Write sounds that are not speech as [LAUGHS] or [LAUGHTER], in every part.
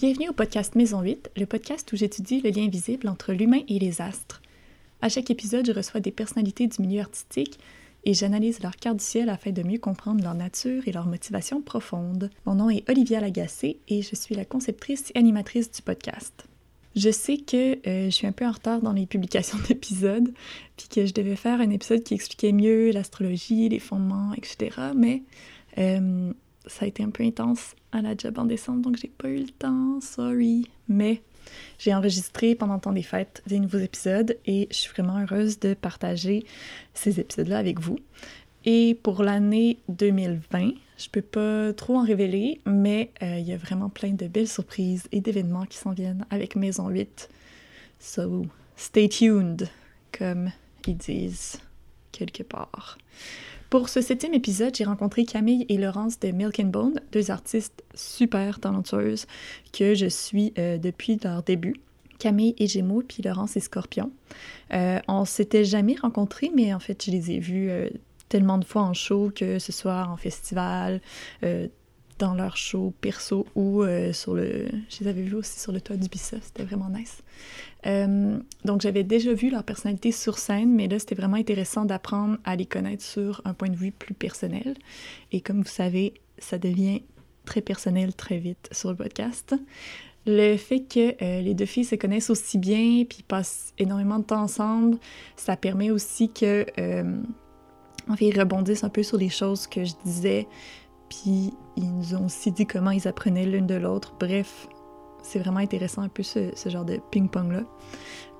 Bienvenue au podcast Maison 8, le podcast où j'étudie le lien invisible entre l'humain et les astres. À chaque épisode, je reçois des personnalités du milieu artistique et j'analyse leur carte du ciel afin de mieux comprendre leur nature et leur motivation profonde. Mon nom est Olivia Lagacé et je suis la conceptrice et animatrice du podcast. Je sais que euh, je suis un peu en retard dans les publications [LAUGHS] d'épisodes, puis que je devais faire un épisode qui expliquait mieux l'astrologie, les fondements, etc. Mais euh, ça a été un peu intense à la job en décembre, donc j'ai pas eu le temps, sorry. Mais j'ai enregistré pendant le temps des fêtes des nouveaux épisodes et je suis vraiment heureuse de partager ces épisodes-là avec vous. Et pour l'année 2020, je peux pas trop en révéler, mais euh, il y a vraiment plein de belles surprises et d'événements qui s'en viennent avec Maison 8. So, stay tuned, comme ils disent quelque part. Pour ce septième épisode, j'ai rencontré Camille et Laurence de Milk and Bone, deux artistes super talentueuses que je suis euh, depuis leur début. Camille est Gémeaux, puis Laurence est Scorpion. Euh, on s'était jamais rencontrés, mais en fait, je les ai vus euh, tellement de fois en show, que ce soit en festival, euh, dans leur show perso ou euh, sur le... Je les avais vus aussi sur le toit du Bissa, c'était vraiment nice. Euh, donc j'avais déjà vu leur personnalité sur scène, mais là c'était vraiment intéressant d'apprendre à les connaître sur un point de vue plus personnel. Et comme vous savez, ça devient très personnel très vite sur le podcast. Le fait que euh, les deux filles se connaissent aussi bien puis passent énormément de temps ensemble, ça permet aussi que fait, ils rebondissent un peu sur les choses que je disais, puis ils nous ont aussi dit comment ils apprenaient l'une de l'autre. Bref, c'est vraiment intéressant un peu ce, genre de ping-pong-là.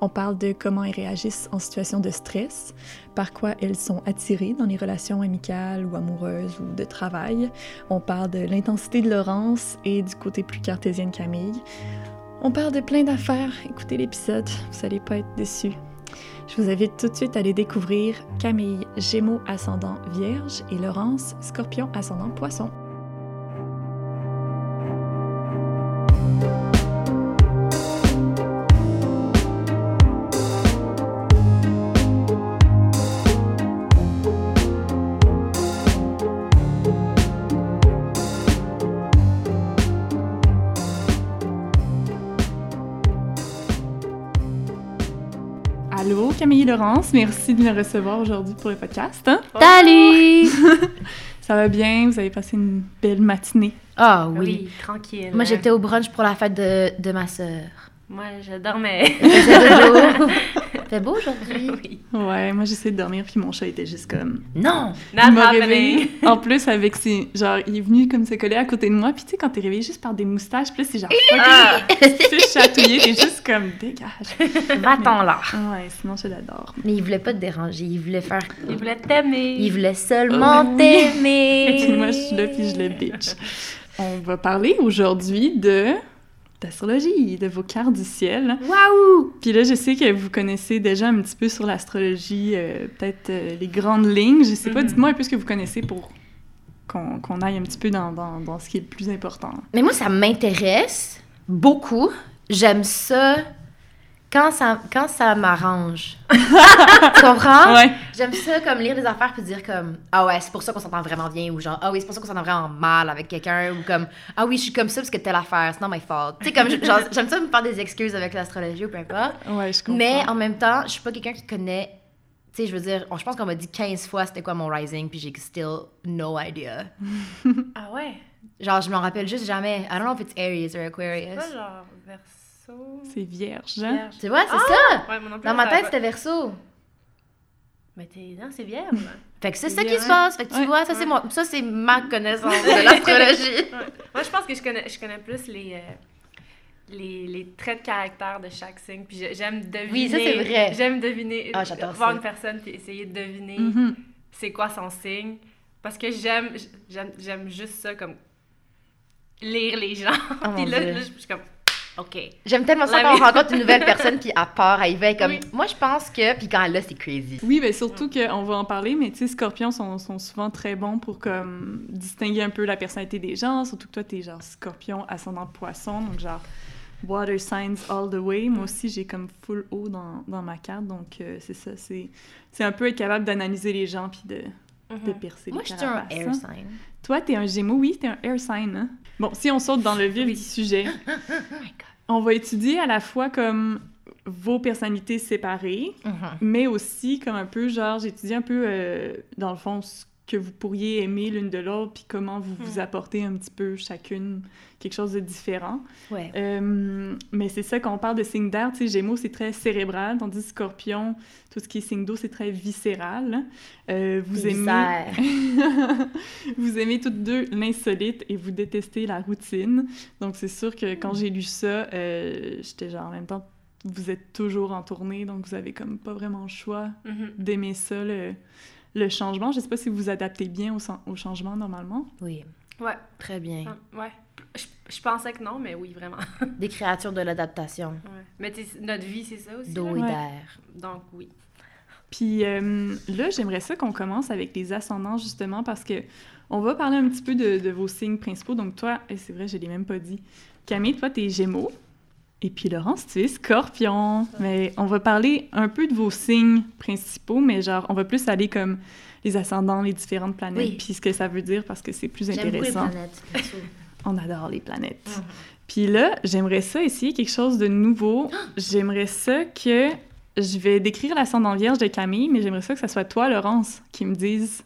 On parle de comment elles réagissent en situation de stress, par quoi elles sont attirées dans les relations amicales ou amoureuses ou de travail. On parle de l'intensité de Laurence et du côté plus cartésien de Camille. On parle de plein d'affaires. Écoutez l'épisode, vous allez pas être déçus. Je vous invite tout de suite à aller découvrir Camille, Gémeaux ascendant Vierge et Laurence, Scorpion ascendant Poisson. Allô, Camille Laurence, merci de me recevoir aujourd'hui pour le podcast. hein? Salut! [LAUGHS] Ça va bien? Vous avez passé une belle matinée? Ah Oui, oui. tranquille. Moi, j'étais au brunch pour la fête de, de ma sœur. Moi, je dormais. [LAUGHS] Fait beau aujourd'hui? oui. Ouais, moi j'essaie de dormir puis mon chat était juste comme... Non! Il m'a happening. réveillé. En plus, avec ses. Genre, il est venu comme se coller à côté de moi. Puis tu sais, quand t'es réveillé juste par des moustaches, puis là, c'est genre. Ah, Tu sais, chatouillé, t'es juste comme dégage. Va-t'en là! Ouais, sinon je l'adore. Mais il voulait pas te déranger, il voulait faire... il voulait t'aimer. Il voulait seulement Oh, oui. Et puis t'aimer! [LAUGHS] moi, je suis là, puis je le bitch. On va parler aujourd'hui de. d'astrologie, de vos cartes du ciel. Waouh! Puis là, je sais que vous connaissez déjà un petit peu sur l'astrologie, euh, peut-être euh, les grandes lignes. Je sais pas, Mhm. dites-moi un peu ce que vous connaissez pour qu'on aille un petit peu dans, dans, dans ce qui est le plus important. Mais moi, ça m'intéresse beaucoup. J'aime ça quand ça, quand ça m'arrange. [LAUGHS] tu comprends? Ouais. J'aime ça comme lire des affaires puis dire comme ah ouais c'est pour ça qu'on s'entend vraiment bien ou genre ah oui c'est pour ça qu'on s'entend vraiment mal avec quelqu'un ou comme ah oui je suis comme ça parce que telle affaire c'est not my fault tu sais comme genre j'aime ça me faire des excuses avec l'astrologie ou peu importe Ouais, je comprends. mais en même temps je suis pas quelqu'un qui connaît tu sais je veux dire on- je pense qu'on m'a dit 15 fois c'était quoi mon rising puis j'ai still no idea [LAUGHS] Ah ouais? genre je m'en rappelle juste jamais I don't know if it's Aries or Aquarius Pas genre verso. C'est vierge, hein? Vierge. tu vois c'est ça? Ouais, non plus, dans ma tête c'était Verseau Mais t'es. Non, c'est vierge. [LAUGHS] fait que c'est ça qui se passe fait que tu Ouais. vois ça c'est moi ça c'est ma [LAUGHS] connaissance de l'astrologie [LAUGHS] Ouais. Moi, je pense que je connais, je connais plus les. euh, Les, les traits de caractère de chaque signe. Puis j'ai- j'aime deviner. Oui, ça, c'est vrai. J'aime deviner. Ah, j'adore Voir ça. une personne puis essayer de deviner Mhm. c'est quoi son signe. Parce que j'aime j'aime j'aime juste ça comme lire les gens. Oh, puis là, je suis comme OK. J'aime tellement ça La quand on rencontre une nouvelle personne [LAUGHS] puis à part, elle y va comme Oui. moi je pense que puis quand elle l'a c'est crazy. Oui, ben surtout qu'on va en parler, mais tu sais, scorpions sont, sont souvent très bons pour comme distinguer un peu la personnalité des gens, surtout que toi, t'es genre scorpion ascendant poisson, donc genre water signs all the way. Moi aussi, j'ai comme full eau dans, dans ma carte, donc euh, c'est ça, c'est c'est un peu être capable d'analyser les gens puis de de percer Moi, les je suis un air sign. Toi, t'es un gémeaux, oui, t'es un air sign. hein? Bon, si on saute dans le vif Oui. du sujet, [LAUGHS] Oh my God. On va étudier à la fois comme vos personnalités séparées, Mhm. mais aussi comme un peu, genre, j'étudie un peu, euh, dans le fond, ce que vous pourriez aimer l'une de l'autre, puis comment vous vous Hmm. apportez un petit peu chacune quelque chose de différent. Ouais. Euh, mais c'est ça, quand on parle de signe d'air, tu sais, Gémeaux, c'est très cérébral, tandis que Scorpion, tout ce qui est signe d'eau, c'est très viscéral. Euh, vous aimez... [LAUGHS] vous aimez toutes deux l'insolite et vous détestez la routine. Donc, c'est sûr que quand j'ai lu ça, euh, j'étais genre en même temps, vous êtes toujours en tournée, donc vous avez comme pas vraiment le choix Mhm. d'aimer ça, le, le changement. Je sais pas si vous vous adaptez bien au, au changement normalement. Oui, Ouais. très bien. Ah, Ouais. Je, je pensais que non, mais oui, vraiment. [LAUGHS] Des créatures de l'adaptation. Ouais. Mais tu sais, notre vie, c'est ça aussi. D'eau là. et d'air. Donc, oui. Puis euh, là, j'aimerais ça qu'on commence avec les ascendants, justement, parce que on va parler un petit peu de, de vos signes principaux. Donc, toi, et c'est vrai, je l'ai même pas dit. Camille, toi, t'es Gémeaux. Et puis, Laurence, tu es Scorpion. Mais on va parler un peu de vos signes principaux, mais genre, on va plus aller comme les ascendants, les différentes planètes, Oui. puis ce que ça veut dire, parce que c'est plus J'aime beaucoup les intéressant. planètes. [LAUGHS] On adore les planètes. Mhm. Puis là, j'aimerais ça essayer quelque chose de nouveau. [GASPS] J'aimerais ça que je vais décrire l'ascendant vierge de Camille, mais j'aimerais ça que ça soit toi, Laurence, qui me dise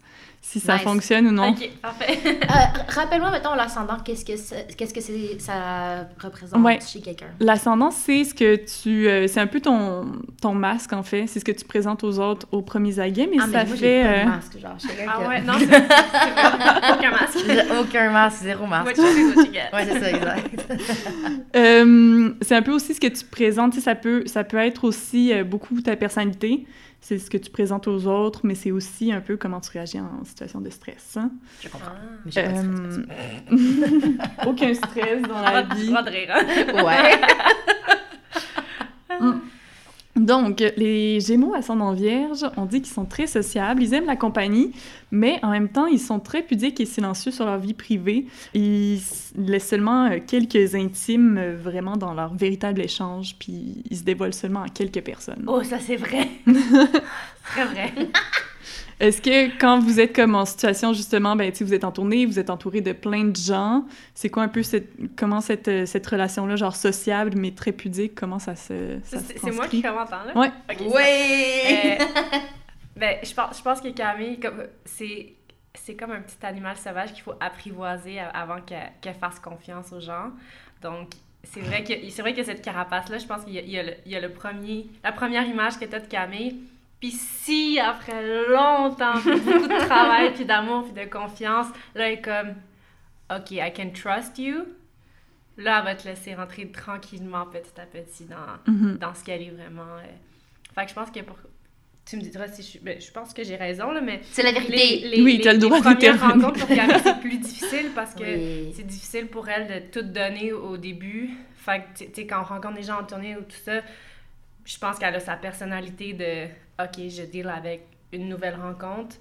si ça Nice. fonctionne ou non. Ok, parfait. Euh, [LAUGHS] Rappelle-moi, mettons, l'ascendant, qu'est-ce que qu'est-ce que c'est- ça représente Ouais. chez quelqu'un? L'ascendant, c'est ce que tu, euh, c'est un peu ton ton masque en fait. C'est ce que tu présentes aux autres aux premiers aguets, mais Ah, mais ça moi, fait. j'ai pas euh, de masque, genre. Ah que- ouais, [LAUGHS] non, c'est. Aucun masque. Aucun masque, zéro masque. What you see, what you get. Ouais, c'est ça, exact. [LAUGHS] euh, c'est un peu aussi ce que tu présentes. Ça peut, ça peut être aussi euh, beaucoup ta personnalité. C'est ce que tu présentes aux autres, mais c'est aussi un peu comment tu réagis en situation de stress. hein. Je comprends. Ah. Mais j'ai pas de stress [LAUGHS] perso. Aucun stress dans la vie. droit de rire, hein. Ouais. [LAUGHS] Donc, les Gémeaux ascendant Vierge, on dit qu'ils sont très sociables, ils aiment la compagnie, mais en même temps, ils sont très pudiques et silencieux sur leur vie privée. Ils laissent seulement euh, quelques intimes euh, vraiment dans leur véritable échange, puis ils se dévoilent seulement à quelques personnes. Oh, ça, c'est vrai. [LAUGHS] Très vrai. [LAUGHS] Est-ce que quand vous êtes comme en situation justement, ben, vous êtes en tournée, vous êtes entouré de plein de gens, c'est quoi un peu cette, comment cette, euh, cette relation-là, genre sociable mais très pudique, comment ça se ça se C'est moi qui commente, hein, là? Ouais. Ok, ça. Ouais! Euh, ben, je pense, je pense que Camille, comme, c'est, c'est comme un petit animal sauvage qu'il faut apprivoiser avant qu'elle, qu'elle fasse confiance aux gens. Donc, c'est vrai que, c'est vrai que cette carapace-là, je pense qu'il y a, il y a le, il y a le premier, la première image que tu as de Camille. Puis si, après longtemps, beaucoup de travail, puis d'amour, puis de confiance, là, elle est comme, OK, I can trust you. Là, elle va te laisser rentrer tranquillement, petit à petit, dans, Mhm. dans ce qu'elle est vraiment. euh. Fait que je pense que pour. Tu me diras si je. Ben, je pense que j'ai raison, là, mais. C'est la Les, vérité. les, Oui, les- t'as le les droit premières d'intervenir. rencontres pour Camille, c'est plus difficile parce que Oui. c'est difficile pour elle de tout donner au début. Fait que, tu tu sais, quand on rencontre des gens en tournée ou tout ça, je pense qu'elle a sa personnalité de OK, je deal avec une nouvelle rencontre.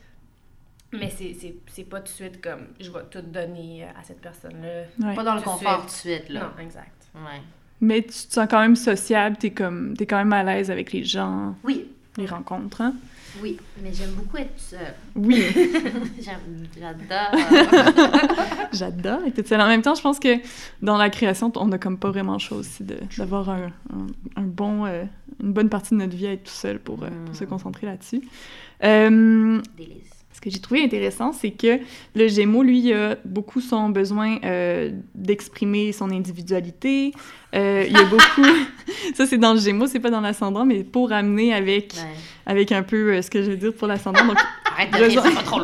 Mais c'est- c'est c'est pas tout de suite comme je vais tout donner à cette personne-là. Ouais. Pas dans le Tout confort suite. tout de suite, là. Non, exact. Ouais. Mais tu te sens quand même sociable, t'es comme t'es quand même à l'aise avec les gens, Oui, les rencontres, hein? Oui. Mais j'aime beaucoup être seule. Oui, [LAUGHS] J'adore. [LAUGHS] j'adore être seule. En même temps, je pense que dans la création, on a comme pas vraiment le choix aussi d'avoir un, un, un bon, euh, une bonne partie de notre vie à être tout seul pour, euh, pour se Mm. concentrer là-dessus. Euh, Délice. Que j'ai trouvé intéressant, c'est que le Gémeaux, lui, a beaucoup son besoin euh, d'exprimer son individualité. Euh, il y a beaucoup... [LAUGHS] [LAUGHS] ça, c'est dans le Gémeaux, c'est pas dans l'ascendant, mais pour amener avec, Ouais. avec un peu euh, ce que je veux dire pour l'ascendant. Donc, [LAUGHS] Arrête de rire, c'est pas trop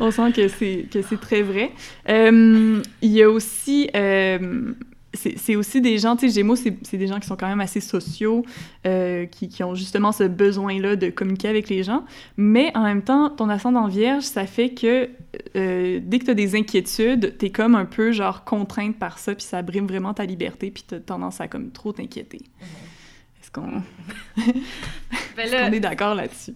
on sent que c'est que c'est très vrai. Il y a aussi c'est c'est aussi des gens, tu sais, Gémeaux, c'est c'est des gens qui sont quand même assez sociaux, euh, qui, qui ont justement ce besoin-là de communiquer avec les gens. Mais en même temps, ton ascendant vierge, ça fait que euh, dès que tu as des inquiétudes, tu es comme un peu genre contrainte par ça, puis ça brime vraiment ta liberté, puis tu as tendance à comme trop t'inquiéter. Est-ce qu'on [LAUGHS] Ben est, qu'on est d'accord là-dessus?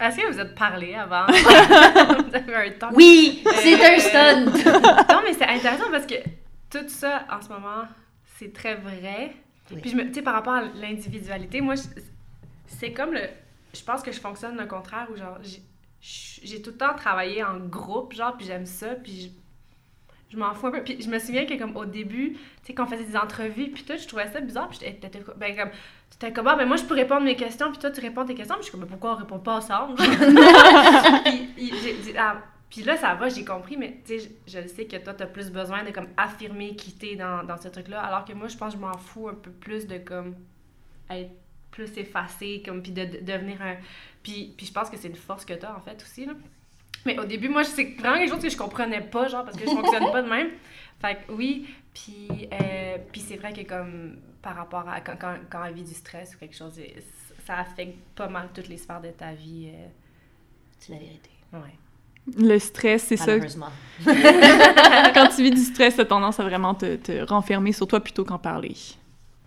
est-ce que vous êtes parlé avant? [LAUGHS] vous avez un temps? Oui, c'est Euh, un stunt. non, mais c'est intéressant parce que tout ça, en ce moment, c'est très vrai. Oui. Puis, je me- tu sais, par rapport à l'individualité, moi, c'est comme le. Je pense que je fonctionne le contraire où, genre, j'ai- tout le temps travaillé en groupe, genre, puis j'aime ça, puis je, je m'en fous un peu. Puis je me souviens que, comme, au début, tu sais, quand on faisait des entrevues, puis tout, je trouvais ça bizarre, puis j'étais, t'étais- ben, comme, t'étais comme, ah, ben, moi, je peux répondre mes questions, puis toi, tu réponds tes questions, puis je suis comme, mais pourquoi on répond pas ensemble? [LAUGHS] puis, j'ai- ah, puis là, ça va, j'ai compris, mais tu sais, je, je sais que toi, t'as plus besoin de, comme, affirmer qui t'es dans, dans ce truc-là, alors que moi, je pense que je m'en fous un peu plus de, comme, être plus effacé, comme, puis de, de devenir un... Puis, puis je pense que c'est une force que t'as, en fait, aussi, là. Mais au début, moi, c'est vraiment quelque chose que je comprenais pas, genre, parce que je fonctionne pas de même. Fait que oui, puis, euh, puis c'est vrai que comme par rapport à quand, quand, quand on vit du stress ou quelque chose, ça affecte pas mal toutes les sphères de ta vie. euh, C'est la vérité. ouais. Le stress, c'est ça. [LAUGHS] Quand tu vis du stress, t'as tendance à vraiment te, te renfermer sur toi plutôt qu'en parler. [LAUGHS]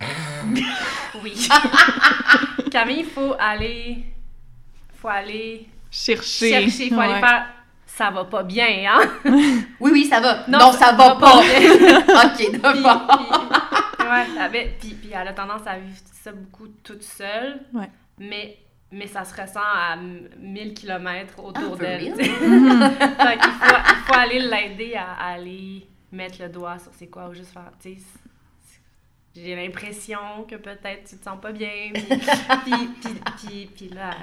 Oui. [LAUGHS] Camille, il faut aller... faut aller Chercher. chercher, il faut aller faire... Ça va pas bien, hein? Oui, oui, ça va. Non, Non, ça ça va va pas pas. ok, Puis, d'abord. puis- ouais, ça avait- puis, puis elle a tendance à vivre ça beaucoup toute seule. Ouais. Mais, mais ça se ressent à m- 1000 km autour Ah, d'elle. [LAUGHS] Fait qu'il faut, il faut aller l'aider à, à aller mettre le doigt sur c'est quoi ou juste faire, tu sais, j'ai l'impression que peut-être tu te sens pas bien. Puis, [LAUGHS] puis, puis, puis- puis là, euh,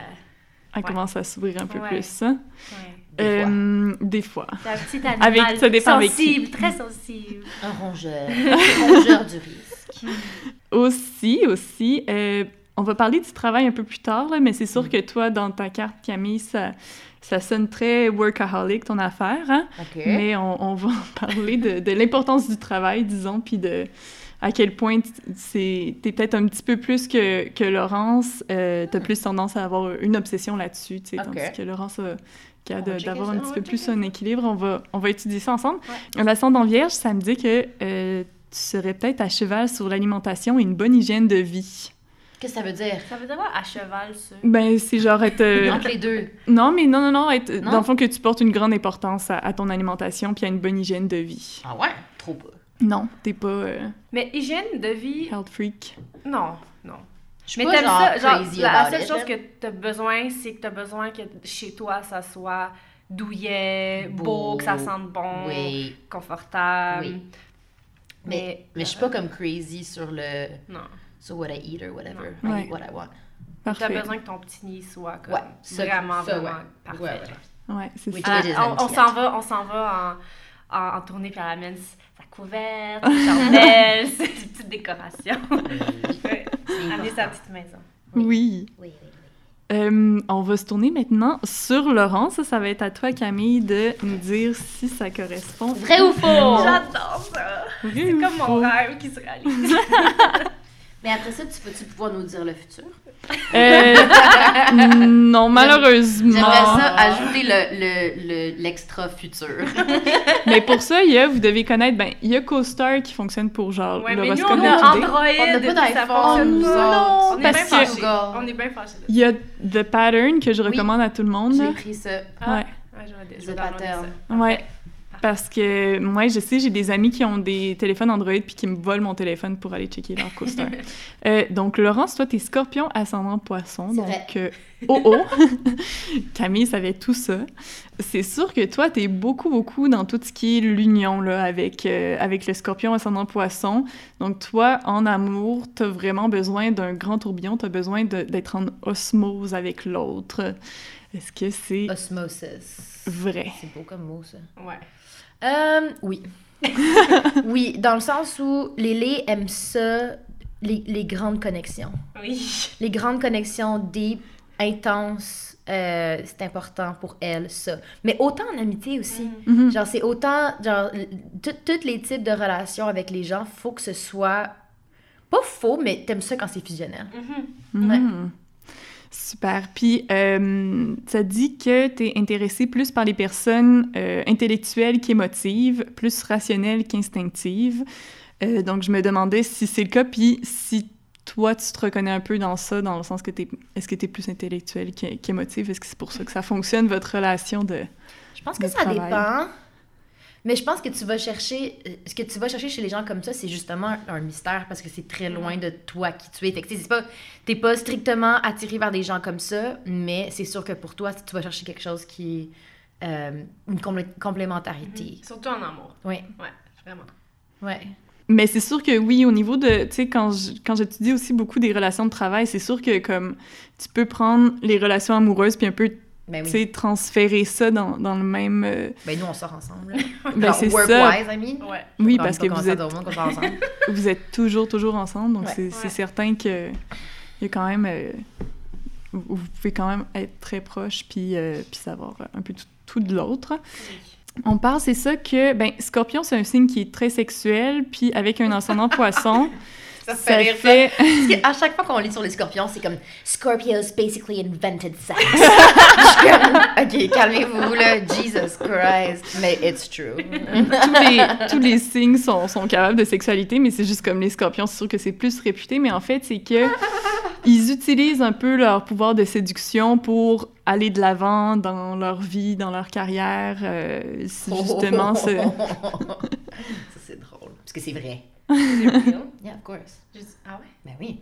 Elle Ouais. commence à s'ouvrir un peu Ouais. plus. hein? ouais. Des fois. Euh, des fois. C'est un petit animal Avec- ça dépend avec qui. sensible, très sensible. Un rongeur. rongeur du risque. [LAUGHS] Aussi, aussi, euh, on va parler du travail un peu plus tard, là, mais c'est Mm. sûr que toi, dans ta carte, Camille, ça, ça sonne très workaholic, ton affaire, hein? Mais on, on va parler de, de l'importance du travail, disons, puis de à quel point t'es peut-être un petit peu plus que, que Laurence, euh, t'as plus tendance à avoir une obsession là-dessus, tu sais, Ok. tandis que Laurence a, d'avoir un petit peu plus un équilibre. On va, on va étudier ça ensemble. L'ascendant vierge, ça me dit que euh, tu serais peut-être à cheval sur l'alimentation et une bonne hygiène de vie. Qu'est-ce que ça veut dire? Ça veut dire quoi, à cheval, ça? Ben, c'est genre être... euh, [LAUGHS] Entre les deux. non, mais non, non, non, être, Non? dans le fond que tu portes une grande importance à, à ton alimentation puis à une bonne hygiène de vie. Ah ouais? Trop pas. Non, t'es pas euh, Mais hygiène de vie, health freak. non, non. Je suis Mais pas genre ça, genre, crazy la, la about seule it, chose que t'as besoin, c'est que t'as besoin que chez toi, ça soit douillet, beau, Beau. que ça sente bon, Oui. confortable. Oui. Mais, Mais, mais je suis pas comme crazy sur le... Non. Sur what I eat or whatever. Non. I Ouais. eat what I want. T'as Parfait. besoin que ton petit nid soit comme Ouais, ça, vraiment, ça, vraiment ouais. parfait. Ouais, ouais. Ouais, c'est ça. Ah, on on s'en va, on s'en va en, en, en tournée, puis elle amène sa couverte, ses chandelles, [LAUGHS] ses petites décorations. [LAUGHS] Amener sa petite maison. Oui. Oui, oui, oui. Euh, on va se tourner maintenant sur Laurence. Ça, ça va être à toi, Camille, de nous dire si ça correspond. Vrai ou faux? J'adore ça! Vrai C'est ou comme mon rêve qui se réalise. [LAUGHS] Mais après ça, tu vas-tu pouvoir nous dire le futur? Euh, [LAUGHS] non, malheureusement. J'aimerais ça ajouter le, le, le, l'extra futur. [LAUGHS] Mais pour ça, il y a, vous devez connaître, ben, il y a CoStar qui fonctionne pour genre Ouais, l'horoscope on de a l'idée. Android. On n'a pas d'iPhone, fonctionne nous autres. On est bien fâchés. On est bien fâchés. Il y a The Pattern que je Oui. recommande à tout le monde. J'ai pris ça. Ah, Ouais. ouais, je vais, je vais The pattern. ça. Ouais. Parce que moi, je sais, j'ai des amis qui ont des téléphones Android puis qui me volent mon téléphone pour aller checker leur CoStar. [LAUGHS] euh, donc, Laurence, toi, t'es scorpion ascendant poisson. C'est Donc, vrai. euh, oh oh! [LAUGHS] Camille savait tout ça. C'est sûr que toi, t'es beaucoup, beaucoup dans tout ce qui est l'union là, avec, euh, avec le scorpion ascendant poisson. Donc, toi, en amour, t'as vraiment besoin d'un grand tourbillon. T'as besoin de- d'être en osmose avec l'autre. Est-ce que c'est Osmosis. vrai? C'est beau comme mot, ça. Ouais. Euh, oui. [LAUGHS] oui, dans le sens où les aiment ça, les, les grandes connexions. Oui. Les grandes connexions deep, intenses, euh, c'est important pour elles, ça. Mais autant en amitié aussi. Mhm. Genre, c'est autant, genre, tous les types de relations avec les gens, faut que ce soit pas faux, mais t'aimes ça quand c'est fusionnel. Ouais. Mhm. Super. Puis, euh, ça dit que tu es intéressé plus par les personnes euh, intellectuelles qu'émotives, plus rationnelles qu'instinctives. Euh, donc, je me demandais si c'est le cas, puis si toi, tu te reconnais un peu dans ça, dans le sens que tu est-ce que tu es plus intellectuel qu'é- qu'émotive? Est-ce que c'est pour ça que ça fonctionne, votre relation de... Je pense que ça travail? dépend. Mais je pense que tu vas chercher, ce que tu vas chercher chez les gens comme ça, c'est justement un mystère parce que c'est très loin de toi qui tu es. Fait que tu sais, c'est pas, t'es pas strictement attiré vers des gens comme ça, mais c'est sûr que pour toi, tu vas chercher quelque chose qui est euh, une complé- complémentarité. Surtout en amour. Oui, Ouais, vraiment. ouais. Mais c'est sûr que oui, au niveau de, tu sais, quand je- quand j'étudie aussi beaucoup des relations de travail, c'est sûr que comme tu peux prendre les relations amoureuses puis un peu, Ben tu oui. sais, transférer ça dans, dans le même... euh, Ben nous, on sort ensemble. [LAUGHS] Ben, c'est ça. work-wise, I mean. Ouais. Oui, parce que vous êtes, sort ensemble. [LAUGHS] vous êtes toujours, toujours ensemble, donc Ouais. c'est Ouais. certain que il y a quand même... euh, vous vous pouvez quand même être très proche puis, euh, puis savoir un peu tout, tout de l'autre. Oui. On parle, c'est ça que, ben, Scorpion, c'est un signe qui est très sexuel, puis avec un ascendant [LAUGHS] poisson, Ça ça fait rire, ça. fait... Parce qu'à chaque fois qu'on lit sur les scorpions, c'est comme Scorpios basically invented sex. [LAUGHS] Ok, calmez-vous là, Jesus Christ. Mais it's true. tous, les, tous les signes sont, sont capables de sexualité, mais c'est juste comme les scorpions, c'est sûr que c'est plus réputé, mais en fait, c'est que ils utilisent un peu leur pouvoir de séduction pour aller de l'avant dans leur vie, dans leur carrière. euh, [LAUGHS] c'est justement, ce- Ça, c'est drôle. Parce que c'est vrai. Real? [LAUGHS] Yeah, of course. Ah ouais? Ben oui.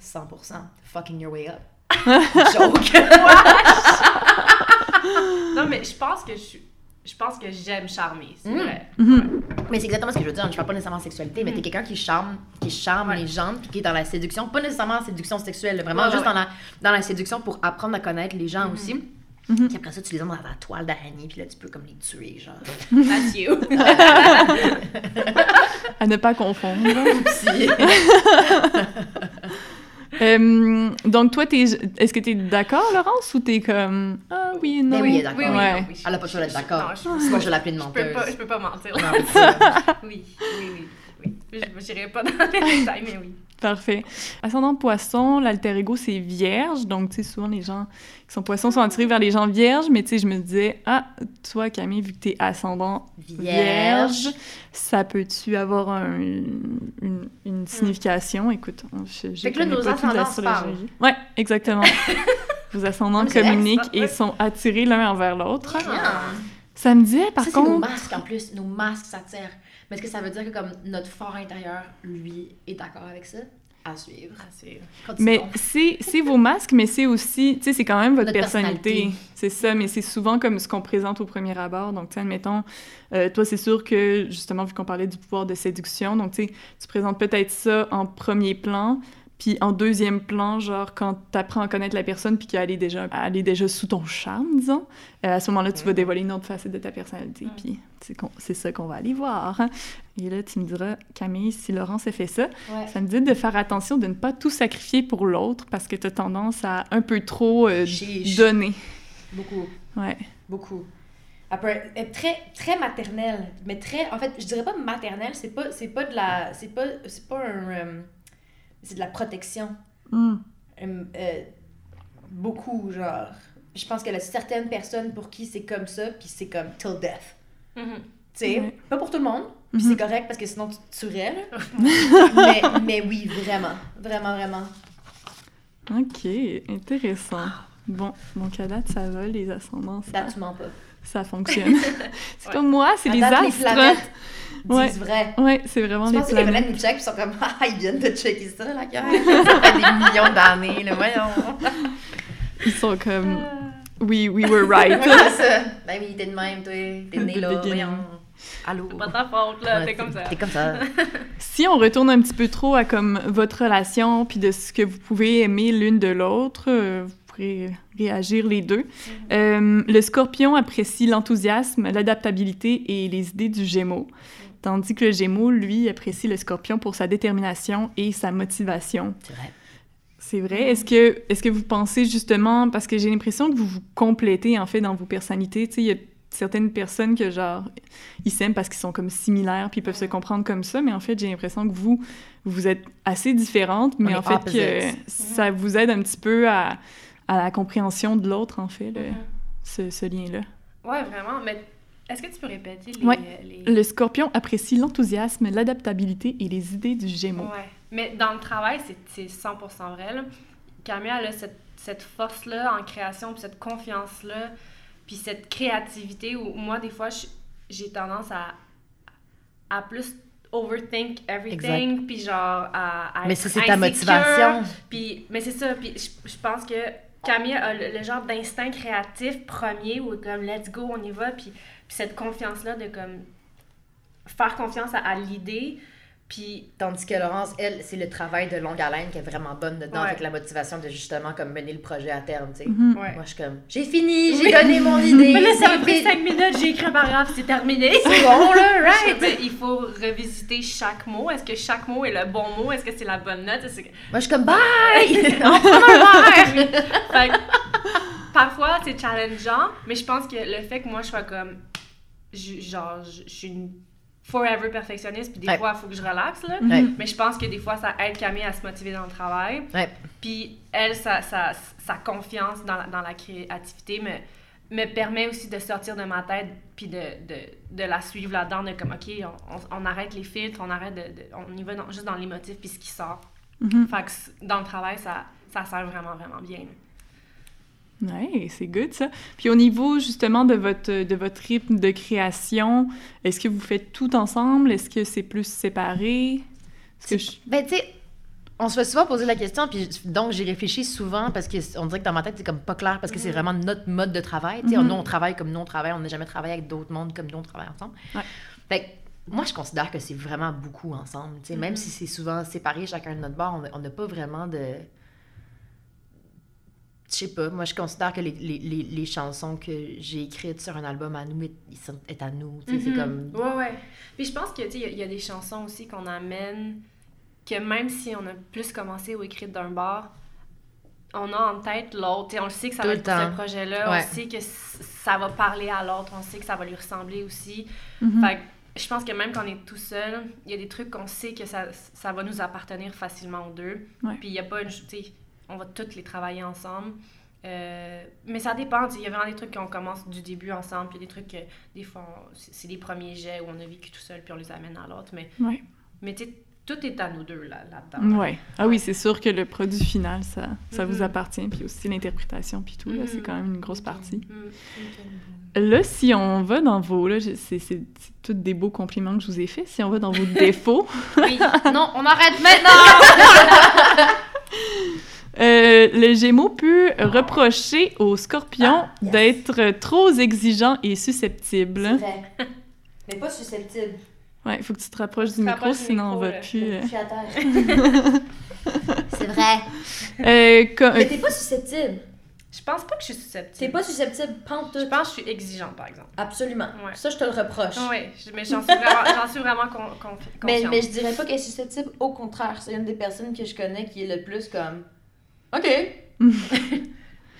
100%. Fucking your way up. [LAUGHS] Joke. Non, mais je pense que je suis. Je pense que j'aime charmer, c'est Mm. vrai. Mhm. Mais c'est exactement ce que je veux dire. Je parle pas nécessairement de sexualité, mais t'es quelqu'un qui charme, qui charme Ouais. les gens, puis qui est dans la séduction. Pas nécessairement la séduction sexuelle, vraiment Ouais, juste Dans, la, dans la séduction pour apprendre à connaître les gens aussi. Mhm. Puis après ça, tu les as dans ta toile d'araignée, puis là, tu peux comme les tuer, genre. That's [LAUGHS] you. à ne pas confondre. [LAUGHS] [LAUGHS] Euh, donc, toi, t'es- est-ce que tu es d'accord, Laurence, ou t'es comme Ah oui, non? Ben oui, elle est d'accord. Oui, oui, Ouais. non, oui. Elle a pas le choix d'être d'accord. Moi, je vais l'appeler une Je peux menteuse. pas, je peux pas mentir. Mais Oui, oui, oui. oui. Je n'irai pas dans les détails, mais oui. Parfait. Ascendant poisson, l'alter ego, c'est vierge. Donc, tu sais, souvent, les gens qui sont poissons sont attirés vers les gens vierges. Mais, tu sais, je me disais, ah, toi, Camille, vu que t'es ascendant Vierge. vierge, ça peut-tu avoir un- une, une signification? Écoute, je, je Fait que là, nos ascendants se l'astrologie. Ouais, exactement. [LAUGHS] Vos ascendants communiquent et sont attirés l'un envers l'autre. Ça me disait, par ça, c'est nos contre... masques en plus. Nos masques s'attirent. Mais est-ce que ça veut dire que comme notre fort intérieur, lui, est d'accord avec ça? À suivre. Ah, c'est- Mais c'est c'est vos masques, mais c'est aussi, tu sais, c'est quand même votre Notre personnalité. personnalité. C'est ça, mais c'est souvent comme ce qu'on présente au premier abord. Donc, tu sais, admettons, euh, toi, c'est sûr que, justement, vu qu'on parlait du pouvoir de séduction, donc, tu sais, tu présentes peut-être ça en premier plan, puis en deuxième plan, genre, quand tu apprends à connaître la personne, puis qu'elle est déjà, elle est déjà sous ton charme, disons, euh, à ce moment-là, tu vas Mhm. dévoiler une autre facette de ta personnalité, puis c'est ça qu'on va aller voir. hein. Et là, tu me diras, Camille, si Laurence a fait ça, Ouais. ça me dit de faire attention de ne pas tout sacrifier pour l'autre parce que tu as tendance à un peu trop euh, donner. Beaucoup. Ouais. Beaucoup. Elle peut être très, très maternelle, mais très... En fait, je dirais pas maternelle, c'est pas, c'est pas de la... C'est pas, c'est pas un... euh, c'est de la protection. Mm. Euh, euh, beaucoup, genre. Je pense qu'il y a certaines personnes pour qui c'est comme ça, puis c'est comme till death. Mhm. Tu sais, pas pour tout le monde, puis Mhm. c'est correct parce que sinon tu te tuerais, là. mais, mais oui, vraiment. Vraiment, vraiment. OK, intéressant. Bon, donc à date, ça va, les ascendants, ça, Date, tu mens pas. ça fonctionne. [LAUGHS] [LAUGHS] c'est Ouais. comme moi, c'est les date, les astres. planètes [LAUGHS] Ouais. disent vrai. Ouais, c'est vraiment les penses que les planètes. planètes nous checkent, puis sont comme, ah, ils viennent de checker ça, la gueule. Ça fait des millions d'années, là, voyons. Ils sont comme, oui, we were right. Ben oui, t'es de même, toi. T'es né là, voyons. Allô. C'est pas ta faute, là, Ouais, t'es comme ça. T'es comme ça. si on retourne un petit peu trop à comme votre relation, puis de ce que vous pouvez aimer l'une de l'autre, euh, vous réagir les deux. Euh, le scorpion apprécie l'enthousiasme, l'adaptabilité et les idées du gémeaux, tandis que le gémeaux, lui, apprécie le scorpion pour sa détermination et sa motivation. C'est vrai. C'est vrai. Est-ce que, est que vous pensez justement, parce que j'ai l'impression que vous vous complétez en fait dans vos personnalités, tu sais, il y a certaines personnes que genre, ils s'aiment parce qu'ils sont comme similaires puis ils peuvent se comprendre comme ça, mais en fait, j'ai l'impression que vous, vous êtes assez différentes, mais On en fait que ça vous aide un petit peu à, à la compréhension de l'autre, en fait, le- Mhm. ce, ce lien-là. Ouais, vraiment. Mais est-ce que tu peux répéter les. Ouais. les... Le scorpion apprécie l'enthousiasme, l'adaptabilité et les idées du gémeaux. Ouais. Mais dans le travail, c'est- c'est 100% vrai. Là. Camille, elle a cette, cette force-là en création, puis cette confiance-là, puis cette créativité où moi, des fois, j'ai tendance à, à plus overthink everything, puis genre à, à Mais ça, c'est ta motivation. Puis, mais c'est ça, puis je, je pense que Camille a le, genre d'instinct créatif premier où comme let's go, on y va, puis, cette confiance-là de comme faire confiance à l'idée, puis Tandis que Laurence, elle, c'est le travail de longue haleine qui est vraiment bonne dedans, Ouais. avec la motivation de justement comme mener le projet à terme, tu sais. Mhm. ouais. Moi, je suis comme, j'ai fini, j'ai Oui. donné mon idée. Mais là, ça c'est a pris. 5 minutes, j'ai écrit un paragraphe, c'est terminé. C'est bon, là, [LAUGHS] right? Mais il faut revisiter chaque mot. Est-ce que chaque mot est le bon mot? Est-ce que c'est la bonne note? Est-ce que- Moi, je suis comme, bye! [LAUGHS] On prend un verre! Fait que, parfois, c'est challengeant, mais je pense que le fait que moi, je sois comme... je- genre, je, je suis une forever perfectionniste, puis des Ouais. fois, il faut que je relaxe, là. Ouais. Mais je pense que des fois, ça aide Camille à se motiver dans le travail. Ouais. Puis elle, sa, sa, sa confiance dans, la- dans la créativité me, me permet aussi de sortir de ma tête puis de, de, de la suivre là-dedans, de comme, OK, on, on- on arrête les filtres, on arrête de... de- on y va dans- juste dans l'émotif puis ce qui sort. Mhm. Fait que dans le travail, ça, ça sert vraiment, vraiment bien. Ouais, c'est good ça. Puis au niveau justement de votre, de votre rythme de création, est-ce que vous faites tout ensemble? Est-ce que c'est plus séparé? Est-ce que je... Ben, tu sais, on se fait souvent poser la question, puis donc j'ai réfléchi souvent parce qu'on dirait que dans ma tête, c'est comme pas clair parce que c'est vraiment notre mode de travail. Tu sais, Mhm. nous, on travaille comme nous, on travaille, on n'a jamais travaillé avec d'autres mondes comme nous, on travaille ensemble. Ouais. Fait moi, je considère que c'est vraiment beaucoup ensemble. Tu sais, Même Mhm. si c'est souvent séparé, chacun de notre bord, on n'a pas vraiment de. Je sais pas, moi je considère que les, les, les, les chansons que j'ai écrites sur un album à nous est, ils sont- est à nous. Tu sais, C'est Mhm. comme. Ouais, ouais. Puis je pense que, tu sais, il y y, a des chansons aussi qu'on amène que même si on a plus commencé ou écrit d'un bar, on a en tête l'autre. On le sait que ça Tout va être ce projet-là. Ouais. On sait que ça va parler à l'autre. On sait que ça va lui ressembler aussi. Mhm. Fait que je pense que même quand on est tout seul, il y a des trucs qu'on sait que ça, ça va nous appartenir facilement aux deux. Ouais. Puis il y a pas une... On va toutes les travailler ensemble. Euh, mais ça dépend. Il y a vraiment des trucs qu'on commence du début ensemble. Puis des trucs que, des fois, c'est des premiers jets où on a vécu tout seul, puis on les amène à l'autre. Mais, Ouais. mais tu sais, tout est à nous deux là- là-dedans. Ouais. Ah oui, c'est sûr que le produit final, ça, ça vous Mhm. appartient. Puis aussi l'interprétation, puis tout, là, c'est Mhm. quand même une grosse partie. Mm. Là, si on va dans vos... Là, je- c'est c'est- c'est tous des beaux compliments que je vous ai faits. Si on va dans vos [LAUGHS] défauts, Oui, non, on arrête maintenant! [LAUGHS] euh, le Gémeaux peut reprocher au Scorpion d'être trop exigeant et susceptible. vrai. Mais pas susceptible. Ouais, il faut que tu te rapproches du te micro, sinon on va là. plus... euh. suis à terre. [LAUGHS] c'est vrai. Euh, co- Mais t'es pas susceptible. Je pense pas que je suis susceptible. T'es pas susceptible, pente Je pense que je suis exigeante, par exemple. Absolument. Ouais. Ça, je te le reproche. Oui, mais j'en suis vraiment, j'en suis vraiment con, con- Mais, mais je dirais pas qu'elle est susceptible, au contraire. C'est une des personnes que je connais qui est le plus comme. OK. [LAUGHS]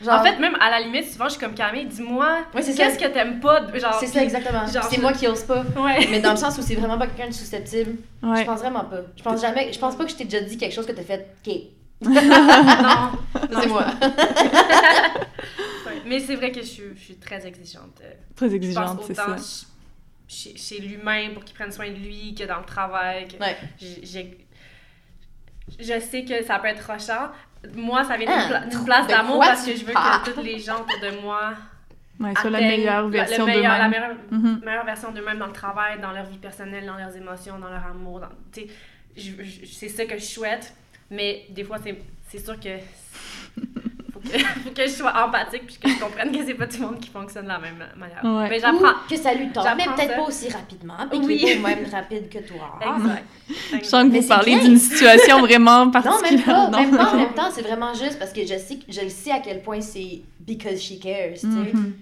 Genre, En fait, même à la limite, souvent, je suis comme Camille, dis-moi, Ouais, c'est ça. qu'est-ce que t'aimes pas? Genre, c'est ça exactement. genre, C'est je- moi qui ose pas. Ouais. Mais dans le sens où c'est vraiment pas quelqu'un de susceptible. Je ouais. pense vraiment pas. Je pense jamais. Je pense pas que je t'ai déjà dit quelque chose que t'as fait. OK. [LAUGHS] non. non, C'est moi. Mais c'est vrai que je suis, je suis très exigeante. Très Je pense exigeante, c'est ça. ch- chez, chez l'humain pour qu'il prenne soin de lui que dans le travail. que Ouais. j'ai- j'ai- Je sais que ça peut être rochant. Moi, ça vient d'une Ah, pla- d'une place d'amour parce que je veux que tous les gens autour de moi Ouais, soit la meilleure le version meilleur- la d'eux-mêmes. meilleure, Mhm. meilleure version d'eux-mêmes dans le travail, dans leur vie personnelle, dans leurs émotions, dans leur amour. Dans, tu sais, je- je- c'est ça que je souhaite. Mais des fois, c'est c'est sûr que faut que, [LAUGHS] faut que je sois empathique puis que je comprenne que c'est pas tout le monde qui fonctionne de la même manière. Ouais. Mais j'apprends. Ou que ça lui tente, mais J'apprends peut-être pas aussi rapidement. Puis Oui. qu'il est pas même rapide que toi. [LAUGHS] Exact. Je sens que Mais vous parlez d'une situation vraiment Non, particulière. même pas. Même pas en non. même temps, c'est vraiment juste parce que je sais, je sais à quel point c'est because she cares, tu sais. Mhm.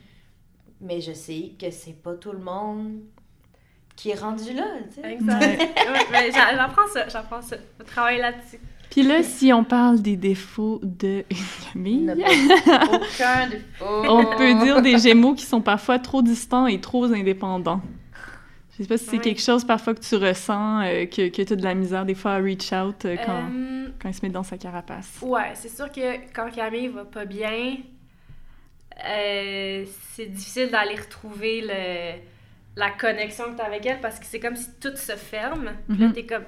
Mais je sais que c'est pas tout le monde qui est rendu là, tu sais. Exact. Ouais, mais j'a- j'apprends ça, j'apprends ça. Je travaille là-dessus. Puis là, si on parle des défauts de Camille, [LAUGHS] aucun défaut. on peut dire des Gémeaux qui sont parfois trop distants et trop indépendants. Je sais pas si c'est Oui. quelque chose parfois que tu ressens, euh, que, que tu as de la misère des fois à reach out euh, quand, Euh, quand il se met dans sa carapace. ouais, c'est sûr que quand Camille va pas bien, euh, c'est difficile d'aller retrouver le, la connexion que tu as avec elle parce que c'est comme si tout se ferme. Puis là, Mhm. t'es comme.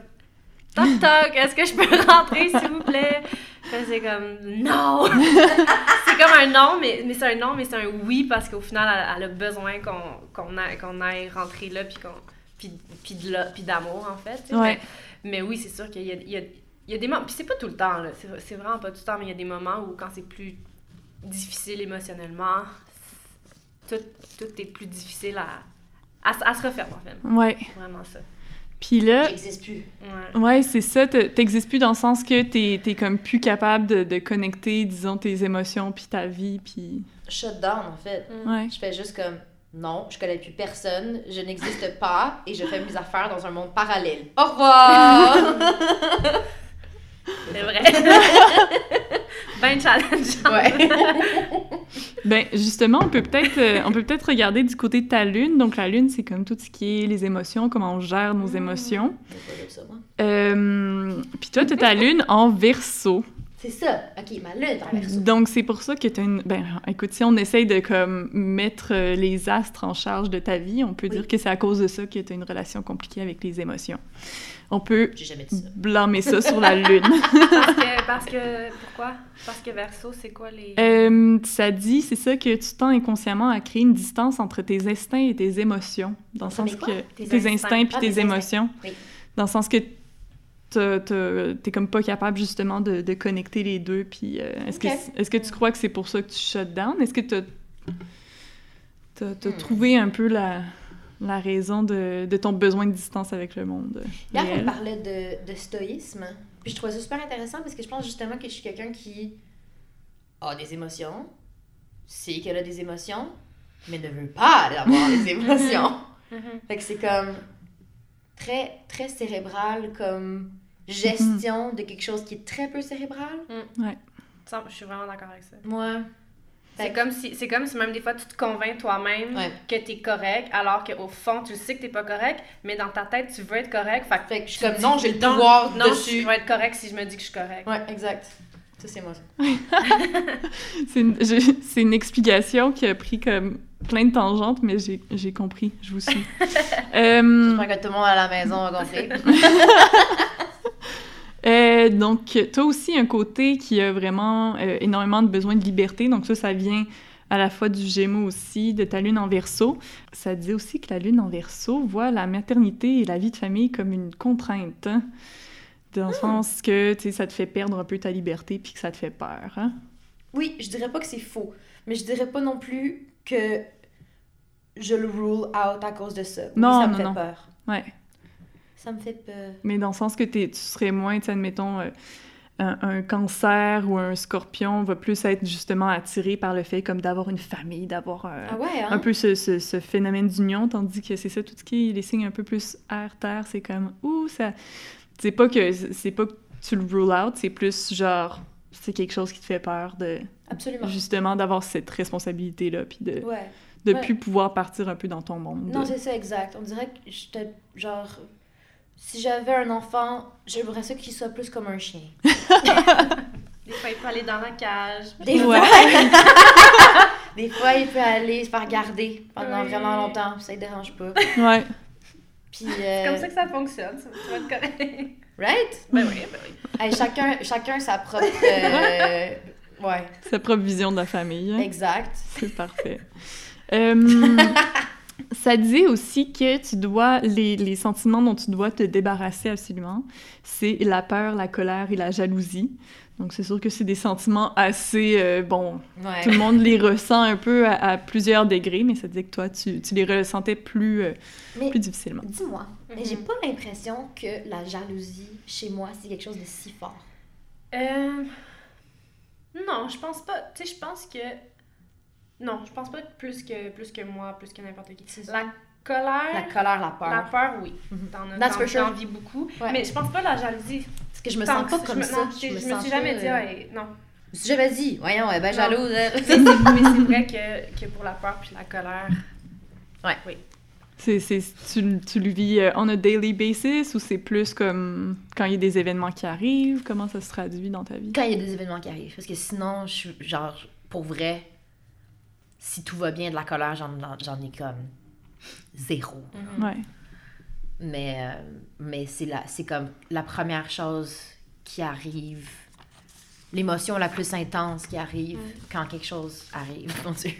Toc toc, est-ce que je peux [LAUGHS] rentrer s'il vous plaît? C'est comme non! [LAUGHS] c'est comme un non, mais, mais c'est un non, mais c'est un oui parce qu'au final, elle, elle a besoin qu'on qu'on aille, qu'on aille rentrer là, puis qu'on puis, puis de là- puis d'amour en fait. Ouais. Mais, mais oui, c'est sûr qu'il y y, y a des moments, puis c'est pas tout le temps, là, c'est, vraiment pas tout le temps, mais il y a des moments où quand c'est plus difficile émotionnellement, tout, tout est plus difficile à, à se refaire en fait. Ouais. Vraiment ça. Puis là, J'existe plus. Ouais. ouais, c'est ça, t'existes plus dans le sens que t'es es comme plus capable de, de connecter, disons, tes émotions, puis ta vie, puis... Shut down, en fait. Mm. Ouais. Je fais juste comme non, je connais plus personne, je n'existe pas et je fais mes affaires dans un monde parallèle. Au revoir! [LAUGHS] C'est vrai. [LAUGHS] ben challenge. ouais. [LAUGHS] Ben, justement, on peut peut-être euh, on peut peut-être regarder du côté de ta lune. Donc, la lune, c'est comme tout ce qui est les émotions, comment on gère nos émotions. ça, moi. Euh, puis toi, t'as ta lune en verso. C'est ça. Ok, ma lune en verso. Donc, c'est pour ça que tu as une. Ben, écoute, si on essaye de comme mettre euh, les astres en charge de ta vie, on peut Oui. dire que c'est à cause de ça que tu as une relation compliquée avec les émotions. On peut J'ai jamais dit ça. blâmer ça sur la [LAUGHS] lune. Parce que, parce que, pourquoi? Parce que verso, c'est quoi les... Euh, ça dit, c'est ça, que tu tends inconsciemment à créer une distance entre tes instincts et tes émotions. Dans le sens quoi? que. Tes Tes, instincts. instincts puis Ah, tes tes instincts. émotions. Oui. Dans le sens que t'es comme pas capable justement de, de connecter les deux. Puis euh, est-ce que, est-ce que tu crois que c'est pour ça que tu shut down? Est-ce que t'as t'as t'as Hmm. trouvé un peu la, la raison de, de ton besoin de distance avec le monde? Hier, on parlait de, de stoïsme. Puis je trouvais ça super intéressant parce que je pense justement que je suis quelqu'un qui a des émotions, sait qu'elle a des émotions, mais ne veut pas avoir [LAUGHS] des émotions. Mhm. Fait que c'est comme très, très cérébral comme gestion de quelque chose qui est très peu cérébral. Ça, Je suis vraiment d'accord avec ça. Moi, C'est comme, si, c'est comme si même des fois tu te convaincs toi-même Ouais. que t'es correct, alors qu'au fond tu sais que t'es pas correct, mais dans ta tête tu veux être correct. Fait, que Fait que je suis tu comme, non, j'ai le pouvoir non, dessus. je vais être correct si je me dis que je suis correct. ouais, exact. Ça, c'est moi. [LAUGHS] C'est une, explication qui a pris comme plein de tangentes, mais j'ai compris, je vous suis. [LAUGHS] Euh, J'espère que tout le monde à la maison a compris. [LAUGHS] Euh, donc, tu as aussi un côté qui a vraiment euh, énormément de besoin de liberté. Donc, ça, ça vient à la fois du Gémeaux aussi, de ta lune en verso. Ça dit aussi que la lune en verso voit la maternité et la vie de famille comme une contrainte. Dans le sens que, ça te fait perdre un peu ta liberté puis que ça te fait peur. hein? Oui, je dirais pas que c'est faux, mais je dirais pas non plus que je le rule out à cause de ça. Oui, Non, ça me non, fait non. peur. Ouais. Ça me fait peur. Mais dans le sens que t'es- tu serais moins, admettons, euh, un, un cancer ou un scorpion va plus être justement attiré par le fait comme d'avoir une famille, d'avoir euh, Ah ouais, hein? un peu ce, ce- ce phénomène d'union, tandis que c'est ça, tout ce qui est les signes un peu plus air-terre, c'est comme, ouh, ça... C'est pas que c'est pas que tu le rule out, c'est plus genre, c'est quelque chose qui te fait peur de, Absolument. justement, d'avoir cette responsabilité-là, puis de, Ouais. de Ouais. plus pouvoir partir un peu dans ton monde. Non, c'est ça, exact. On dirait que j'étais genre. Si j'avais un enfant, j'aimerais ça qu'il soit plus comme un chien. [LAUGHS] Des fois il peut aller dans la cage. Des fois, [LAUGHS] des fois, il peut aller se faire garder pendant Oui. vraiment longtemps, ça ne dérange pas. Ouais. Puis, C'est euh, comme ça que ça fonctionne, tu vas être correct. right? [LAUGHS] ben oui, ben oui. Hey, chacun, chacun sa propre. euh, [LAUGHS] Ouais, Sa propre vision de la famille. hein. exact. C'est parfait. Euh, ça dit aussi que tu dois, les, les sentiments dont tu dois te débarrasser absolument, c'est la peur, la colère et la jalousie. Donc, c'est sûr que c'est des sentiments assez, euh, bon, Ouais. tout le monde les ressent un peu à, à plusieurs degrés, mais ça dit que toi, tu, tu les ressentais plus, euh, Mais plus difficilement. dis-moi, mais j'ai Mhm. pas l'impression que la jalousie chez moi, c'est quelque chose de si fort. Euh... Non, je pense pas. Tu sais, je pense que. Non, je pense pas plus que, plus que moi, plus que n'importe qui. La colère. La colère, la peur. La peur, oui. Mhm. T'en as for sure. beaucoup. Ouais. Mais je pense pas la jalousie. Parce que je me Tant sens pas je comme me- ça. Non, je, je me sens suis jamais dit, euh, hey, non. Je me suis jamais dit, voyons, elle est bien Non. jalouse. [LAUGHS] elle. Mais c'est vrai que, que pour la peur puis la colère. Ouais. Oui. C'est, c'est, tu, tu le vis euh, on a daily basis ou c'est plus comme quand il y a des événements qui arrivent? Comment ça se traduit dans ta vie? Quand il y a des événements qui arrivent. Parce que sinon, je suis genre, pour vrai, si tout va bien de la colère, j'en, j'en ai comme zéro. Mhm. Ouais. Mais, euh, mais c'est la- c'est comme la première chose qui arrive, l'émotion la plus intense qui arrive quand quelque chose arrive. [LAUGHS] Mon Dieu.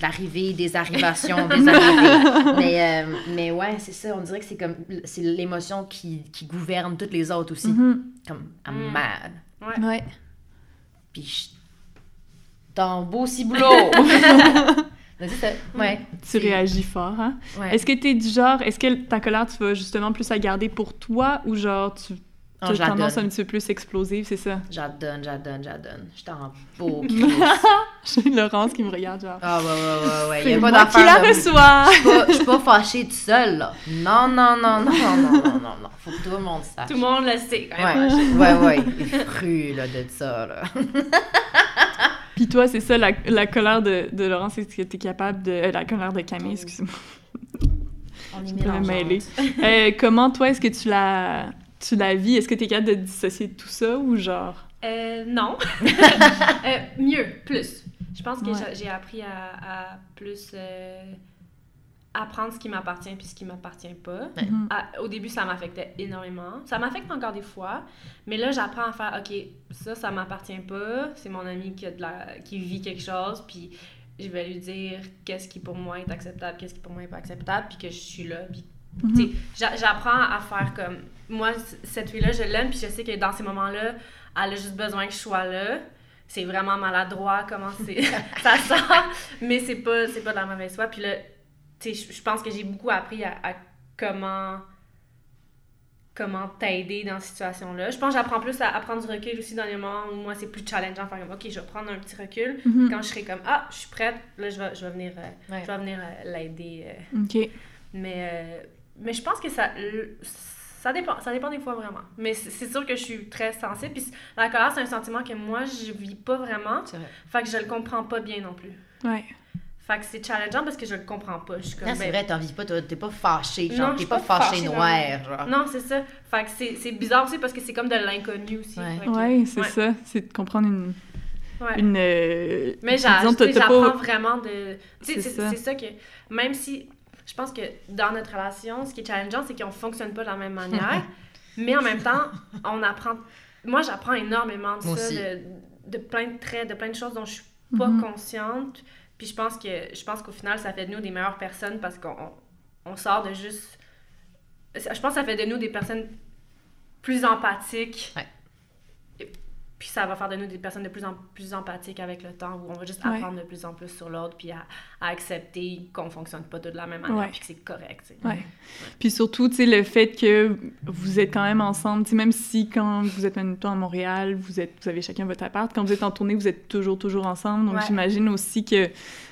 L'arrivée, des arrivations, des arrivées. [LAUGHS] mais, euh, mais ouais, c'est ça, on dirait que c'est comme c'est l'émotion qui, qui gouverne toutes les autres aussi. Mhm. Comme, I'm Mm. mad. Ouais. Ouais. Puis je t'en beau ciboulot. [LAUGHS] [LAUGHS] Mais c'est ça, ouais. Tu réagis fort, hein? Ouais. Est-ce que t'es du genre, est-ce que ta colère, tu vas justement plus la garder pour toi ou genre tu Oh, as tendance donne. un petit peu plus explosive, c'est ça? J'adonne, j'adonne, j'adonne. Je t'en beau. [LAUGHS] J'ai Laurence qui me regarde genre. Ah ouais, ouais, ouais, ouais. Il y a pas moi qui d'affaire. la là. reçois! Je suis pas- Je suis pas fâchée toute seule, là. Non, non, non, non, non, non, non, non, non. Faut que tout le monde sache. Tout le monde le sait quand Ouais, même. ouais, ouais. Il est fru, là, de ça, là. Puis toi, c'est ça, la, la colère de, de Laurence, c'est que t'es capable de... euh, la colère de Camille, excuse-moi. On est. [LAUGHS] Euh, comment, toi, est-ce que tu la, tu la vis? Est-ce que t'es capable de dissocier de tout ça ou genre... Euh, non. [LAUGHS] Euh, mieux, plus. Je pense que Ouais. j'ai- appris à, à plus euh, apprendre ce qui m'appartient puis ce qui m'appartient pas. Ouais. Mhm. À- au début, ça m'affectait énormément. Ça m'affecte encore des fois, mais là, j'apprends à faire OK, ça, ça m'appartient pas. C'est mon ami qui, a de la, qui vit quelque chose, puis je vais lui dire qu'est-ce qui pour moi est acceptable, qu'est-ce qui pour moi est pas acceptable, puis que je suis là, puis tu sais, j'a- j'apprends à faire comme moi cette fille là je l'aime puis je sais que dans ces moments là elle a juste besoin que je sois là c'est vraiment maladroit comment c'est [LAUGHS] ça sort mais c'est pas c'est pas de la mauvaise foi puis là je- je pense que j'ai beaucoup appris à, à comment comment t'aider dans cette situation là je pense que j'apprends plus à, à prendre du recul aussi dans les moments où moi c'est plus challengeant faire comme ok je vais prendre un petit recul Mhm. quand je serai comme ah je suis prête là je vais, je vais venir euh, Ouais. je vais venir euh, l'aider euh, OK. mais, mais je pense que ça, ça, dépend, ça dépend des fois vraiment. Mais c'est sûr que je suis très sensible. Puis la colère, c'est un sentiment que moi, je vis pas vraiment. Vrai. Fait que je le comprends pas bien non plus. Ouais. Fait que c'est challengeant parce que je le comprends pas. Je suis comme, Non, c'est ben, vrai, t'en vis pas, t'es pas fâché, genre, t'es suis pas, pas fâché fâchée, noir, genre. Non, c'est ça. Fait que c'est c'est bizarre aussi parce que c'est comme de l'inconnu aussi. Ouais. Fait que- Ouais, c'est ouais, ça. C'est de comprendre une... ouais. une euh, Mais j'a- disons, tu sais, t'as- t'as j'apprends pas- vraiment de. C'est c'est ça. c'est ça que. Même si. Je pense que dans notre relation, ce qui est challengeant, c'est qu'on fonctionne pas de la même manière. [LAUGHS] mais en même temps, on apprend. Moi, j'apprends énormément de Moi ça, aussi. de, de plein de traits, de plein de choses dont je suis pas Mhm. consciente. Puis je pense qu'au final, ça fait de nous des meilleures personnes parce qu'on on, on sort de juste. Je pense que ça fait de nous des personnes plus empathiques. Puis ça va faire de nous des personnes de plus en plus empathiques avec le temps, où on va juste Ouais. apprendre de plus en plus sur l'autre, puis à, à accepter qu'on fonctionne pas tous de la même manière, Ouais. puis que c'est correct. Ouais. Puis surtout, tu sais, le fait que vous êtes quand même ensemble, tu sais, même si quand vous êtes maintenant à Montréal, vous, êtes, vous avez chacun votre appart, quand vous êtes en tournée, vous êtes toujours, toujours ensemble. Donc j'imagine aussi que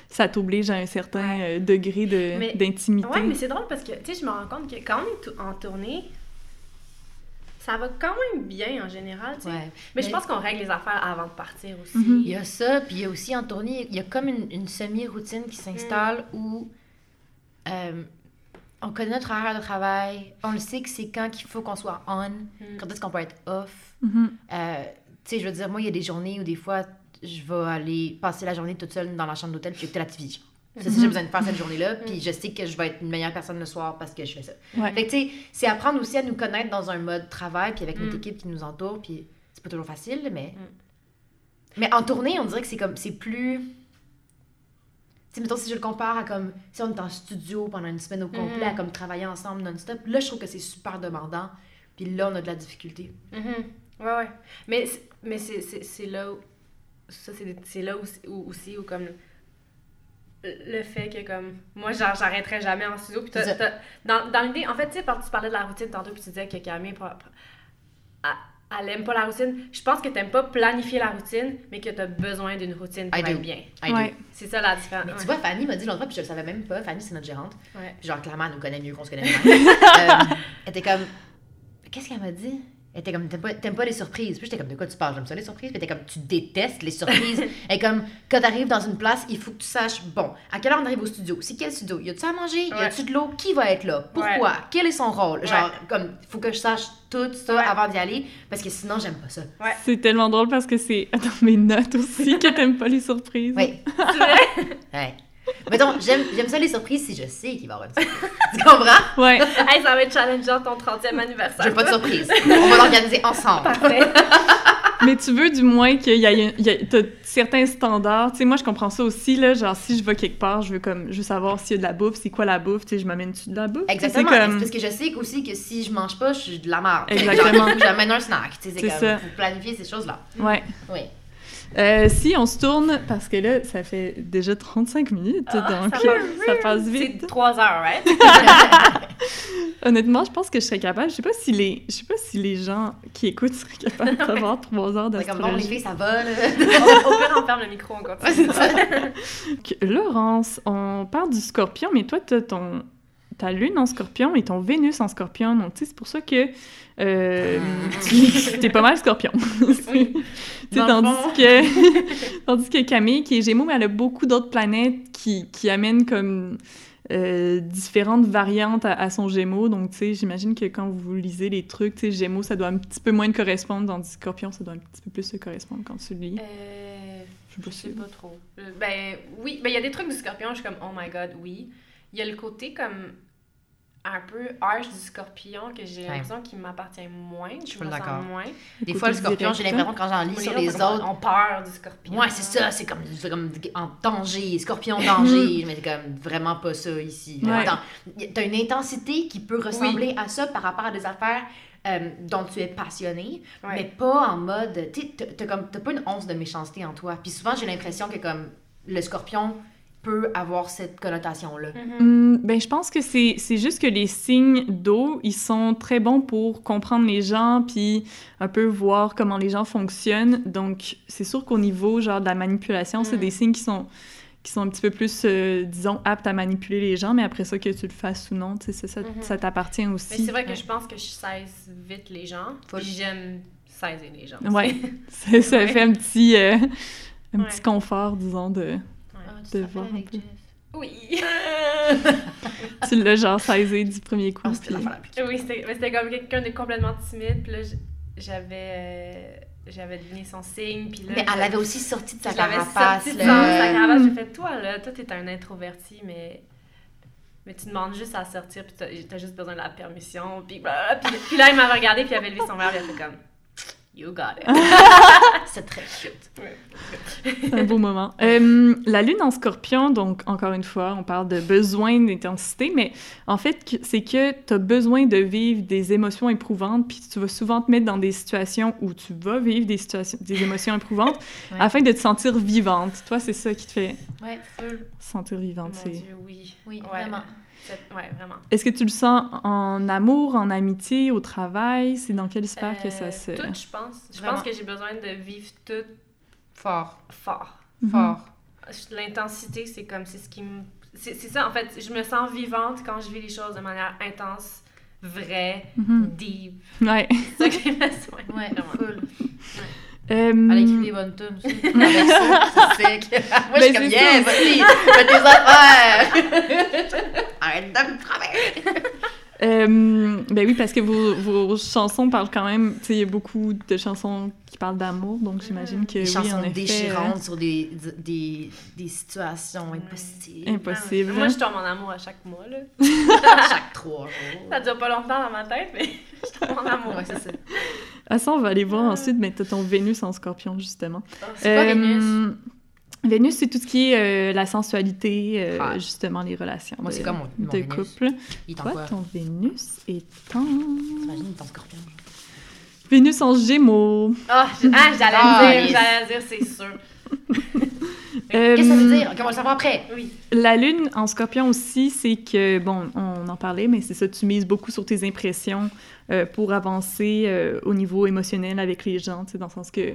ça t'oblige à un certain euh, degré de- d'intimité. Ouais, mais c'est drôle parce que, tu sais, je me rends compte que quand on est en tournée, ça va quand même bien en général, tu sais. Ouais. Mais, Mais- je pense qu'on règle les affaires avant de partir aussi. Mhm. Il y a ça, puis il y a aussi en tournée, il y a comme une, une semi-routine qui s'installe où euh, on connaît notre horaire de travail, on le sait que c'est quand qu'il faut qu'on soit on, quand est-ce qu'on peut être off. Mhm. Euh, tu sais, je veux dire, moi, il y a des journées où des fois, je vais aller passer la journée toute seule dans la chambre d'hôtel puis écouter la TV. genre. C'est ça que j'ai besoin de faire cette journée-là, puis je sais que je vais être une meilleure personne le soir parce que je fais ça. Ouais. Fait que, tu sais, c'est apprendre aussi à nous connaître dans un mode travail, puis avec notre Mm. équipe qui nous entoure, puis c'est pas toujours facile, mais... Mais en tournée, on dirait que c'est comme, c'est plus... Tu sais, mettons, si je le compare à comme, si on est en studio pendant une semaine au complet, Mhm. à comme travailler ensemble non-stop, là, je trouve que c'est super demandant, puis là, on a de la difficulté. Mhm. Ouais, ouais. Mais, c'est- mais c'est, c'est, c'est là où. Ça, c'est, c'est là aussi où, aussi où, comme. Le fait que, comme. Moi, genre, j'arrêterai jamais en studio. Puis t'as- dans, dans l'idée, en fait, tu sais, quand tu parlais de la routine tantôt, puis tu disais que Camille, elle, aime pas la routine. Je pense que t'aimes pas planifier la routine, mais que t'as besoin d'une routine pour I do. bien. I do. C'est ça la différence. Mais ouais. tu vois, Fanny m'a dit l'autre fois, puis je le savais même pas. Fanny, c'est notre gérante. Ouais. Puis genre, clairement, elle nous connaît mieux qu'on se connaît. [LAUGHS] Euh, elle était comme. Qu'est-ce qu'elle m'a dit? Elle était comme, t'aimes pas, t'aimes pas les surprises. Puis j'étais comme, de quoi tu parles? J'aime ça les surprises. Puis elle était comme, tu détestes les surprises. [LAUGHS] elle est comme, quand t'arrives dans une place, il faut que tu saches, bon, à quelle heure on arrive au studio? C'est quel studio? Y a-tu à manger? Y Ouais. a-tu de l'eau? Qui va être là? Pourquoi? Quel est son rôle? Genre, comme, il faut que je sache tout ça Ouais. avant d'y aller. Parce que sinon, j'aime pas ça. Ouais. C'est tellement drôle parce que c'est dans mes notes aussi que t'aimes pas les surprises. Oui. [LAUGHS] Ouais. Mettons, j'aime j'aime ça les surprises si je sais qu'il va y avoir une surprise. tu comprends? Ouais. Hey, ça va être challengeant ton 30e anniversaire. J'ai pas de surprise. On va l'organiser ensemble. Parfait. Mais tu veux du moins qu'il y ait, il y a- t'as certains standards. Tu sais, moi, je comprends ça aussi, là. Genre, si je vais quelque part, je veux comme, je veux savoir s'il y a de la bouffe, c'est quoi la bouffe, tu sais, je m'amène-tu de la bouffe? Exactement. Comme... Parce que je sais aussi que si je mange pas, je suis de la merde. Exactement. J'amène un snack. Tu sais, c'est comme, ça. faut planifier ces choses-là. Ouais. Oui. Euh, si on se tourne, parce que là, ça fait déjà 35 minutes, Ah, donc ça [LAUGHS] passe ça passe C'est vite. 3 heures, right? [LAUGHS] Honnêtement, je pense que je serais capable. Je sais pas si les, je sais pas si les gens qui écoutent seraient capables [LAUGHS] d'avoir trois heures C'est comme bon, les d'astrologie. filles, ça va, là. On ferme le micro. Donc, Laurence, on parle du scorpion, mais toi, t'as ton ta lune en scorpion et ton Vénus en scorpion. Donc, tu sais, c'est pour ça que euh, tu t'es pas mal scorpion. Oui. [LAUGHS] Tandis que, [LAUGHS] tandis que Camille, qui est Gémeaux, mais elle a beaucoup d'autres planètes qui, qui amènent comme euh, différentes variantes à, à son Gémeaux. Donc, tu sais, j'imagine que quand vous lisez les trucs, tu sais, Gémeaux, ça doit un petit peu moins te correspondre, tandis que Scorpion, ça doit un petit peu plus te correspondre quand tu le lis. Euh, Je sais pas trop. Euh, Ben oui, ben il y a des trucs du scorpion, je suis comme oh my god, oui. Il y a le côté comme un peu harsh du scorpion que j'ai Ouais. l'impression qu'il m'appartient moins, Je me sens moins. Des côté fois, le scorpion, j'ai l'impression que quand j'en lis Oui, sur les autres, On peur du scorpion. Ouais, c'est ça, c'est comme, c'est comme en danger, scorpion danger, [LAUGHS] mais c'est comme vraiment pas ça ici. Ouais. T'as une intensité qui peut ressembler à ça par rapport à des affaires euh, dont tu es passionné, Ouais. mais pas en mode, tu t'as pas une once de méchanceté en toi. Puis souvent, j'ai l'impression que comme le scorpion peut avoir cette connotation-là. Mhm. Hum, ben, je pense que c'est c'est juste que les signes d'eau, ils sont très bons pour comprendre les gens, puis un peu voir comment les gens fonctionnent. Donc, c'est sûr qu'au niveau, genre, de la manipulation, c'est Mm. des signes qui sont, qui sont un petit peu plus, euh, disons, aptes à manipuler les gens, mais après ça, que tu le fasses ou non, tu sais, ça, ça, Mhm. ça t'appartient Mais aussi. c'est vrai que je pense que je saisis vite les gens. Puis j'aime saisir les gens. Ouais, [LAUGHS] ça, ça Ouais. fait un petit, euh, un Ouais. petit confort, disons, de... De voir un peu. Oui. [LAUGHS] Tu l'as genre saisi du premier coup. Ah, c'était puis- oui, c'était mais c'était comme quelqu'un de complètement timide. Puis là, j'avais euh, j'avais deviné son signe. Puis là, Mais elle l'avait aussi sorti de sa carapace. sorti de là. sa carapace. J'ai fait, toi, là, toi, t'es un introverti, mais... Mais tu demandes juste à sortir, puis t'as juste besoin de la permission, puis, blablabla. puis, puis là, il m'avait regardé, puis il avait levé son verre, puis il a fait comme... You got it. [LAUGHS] C'est très cute. C'est un beau moment. [LAUGHS] Euh, la lune en scorpion, donc encore une fois, on parle de besoin d'intensité, mais en fait, c'est que tu as besoin de vivre des émotions éprouvantes, puis tu vas souvent te mettre dans des situations où tu vas vivre des, situations, des émotions éprouvantes [LAUGHS] Ouais. afin de te sentir vivante. Toi, c'est ça qui te fait Ouais, sentir vivante. Mon Dieu, oui. Oui, Ouais. vraiment. C'est- Ouais, vraiment. Est-ce que tu le sens en amour, en amitié, au travail? C'est dans quelle sphère que ça Euh, se... Tout, je pense. Je Vraiment. pense que j'ai besoin de vivre tout Fort. fort. Mhm. Fort. L'intensité, c'est comme, c'est ce qui me... C'est c'est ça, en fait, je me sens vivante quand je vis les choses de manière intense, vraie, Mhm. deep. Ouais. [LAUGHS] C'est ça qui me besoin. Ouais, Vraiment. full. Euh, Elle écrit des bonnes tunes aussi. Avec ça, [LAUGHS] c'est sec. [LAUGHS] [LAUGHS] Moi, je suis Ben, comme, yeah, vas-y, fais tes affaires. Arrête de me travailler. Euh, ben oui, parce que vos, vos chansons parlent quand même. Tu sais, il y a beaucoup de chansons qui parlent d'amour, donc j'imagine que Des oui, chansons en effet. déchirantes sur des, des, des situations impossibles. Impossible. Moi, je tombe en amour à chaque mois, là. [LAUGHS] Chaque trois jours. Ça dure pas longtemps dans ma tête, mais [LAUGHS] je tombe en amour. Ouais, c'est ça. Ah, ça, on va aller voir ensuite, mais t'as ton Vénus en scorpion, justement. C'est quoi Euh, Vénus? Vénus, c'est tout ce qui est euh, la sensualité, euh, Ah. justement, les relations Moi, c'est de, comme mon- mon de Vénus. couple. Il Toi, quoi? ton Vénus est en... T'imagines, il est en scorpion. Vénus en Gémeaux. Ah, je- ah, j'allais Ah, le dire, yes. j'allais le dire, c'est sûr. Euh, Qu'est-ce que ça veut dire? Ok, on va le savoir après? Oui. La lune en scorpion aussi, c'est que, bon, on en parlait, mais c'est ça, tu mises beaucoup sur tes impressions euh, pour avancer euh, au niveau émotionnel avec les gens, tu sais, dans le sens que